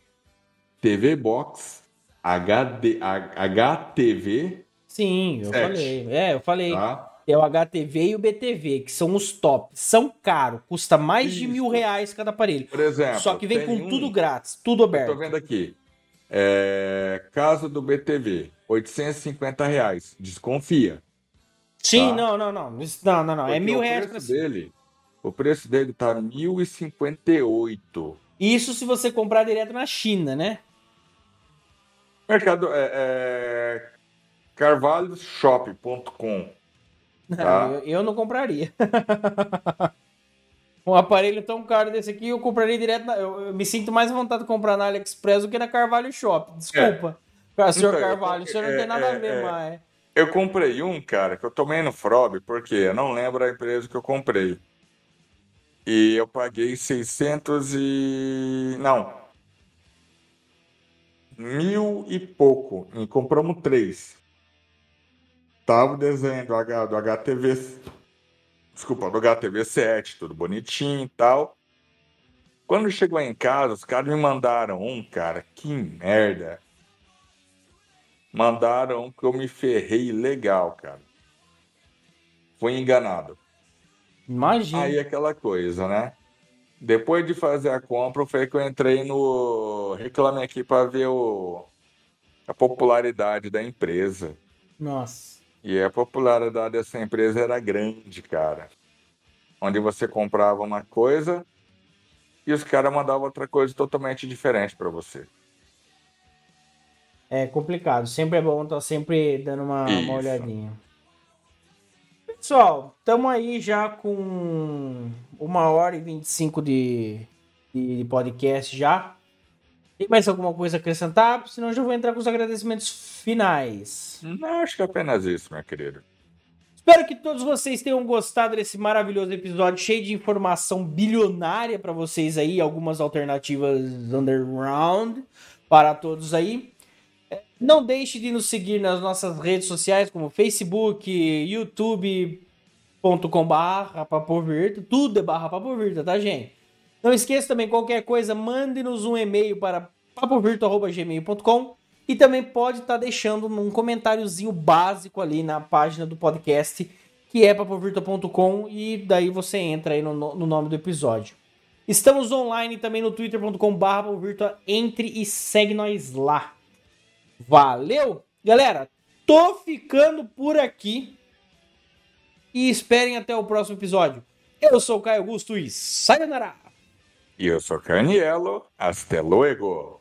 TV Box HD, HTV. Sim, eu 7, falei. É, eu falei. Tá? É o HTV e o BTV, que são os tops. São caros, custa mais Isso. de mil reais cada aparelho. Por exemplo. Só que vem com um... tudo grátis, tudo aberto. Estou vendo aqui. É... Caso do BTV, 850 reais. Desconfia. Sim, tá? não, não, não. Não, não, não. é mil reais. O preço, dele, o preço dele tá 1.058. Isso se você comprar direto na China, né? Mercado é, é carvalhoshop.com Tá? Eu, eu, não compraria. um aparelho tão caro desse aqui, eu compraria direto. Na, eu, eu, me sinto mais à vontade de comprar na AliExpress do que na Carvalho Shop. Desculpa. É. Senhor então, Carvalho, o senhor não é, tem nada é, a ver é. mais. Eu comprei um, cara, que eu tomei no Frob, porque eu não lembro a empresa que eu comprei. E eu paguei 600 e... Não. Mil e pouco. E compramos três. Tava o desenho do, H, do HTV... Desculpa, do HTV7, tudo bonitinho e tal. Quando chegou em casa, os caras me mandaram um, cara, que merda. Mandaram que eu me ferrei legal, cara. Fui enganado. Imagina. Aí aquela coisa, né? Depois de fazer a compra, foi que eu entrei no Reclame Aqui para ver o... a popularidade da empresa. Nossa. E a popularidade dessa empresa era grande, cara. Onde você comprava uma coisa e os caras mandavam outra coisa totalmente diferente para você. É complicado. Sempre é bom estar tá sempre dando uma, uma olhadinha. Pessoal, estamos aí já com uma hora e 25 de, de, de podcast já. Tem mais alguma coisa a acrescentar? Senão já vou entrar com os agradecimentos finais. Não, acho que é apenas isso, meu querido. Espero que todos vocês tenham gostado desse maravilhoso episódio, cheio de informação bilionária para vocês aí, algumas alternativas underground para todos aí. Não deixe de nos seguir nas nossas redes sociais, como Facebook, youtube.com barra papovirta, tudo é barra papovirta, tá, gente? Não esqueça também, qualquer coisa, mande-nos um e-mail para papovirto.gmail.com e também pode estar tá deixando um comentáriozinho básico ali na página do podcast, que é papovirta.com, e daí você entra aí no, no nome do episódio. Estamos online também no twitter.com barra entre e segue nós lá. Valeu? Galera, tô ficando por aqui. E esperem até o próximo episódio. Eu sou o Caio Augusto e sayonara! E eu sou Carnielo. Hasta luego!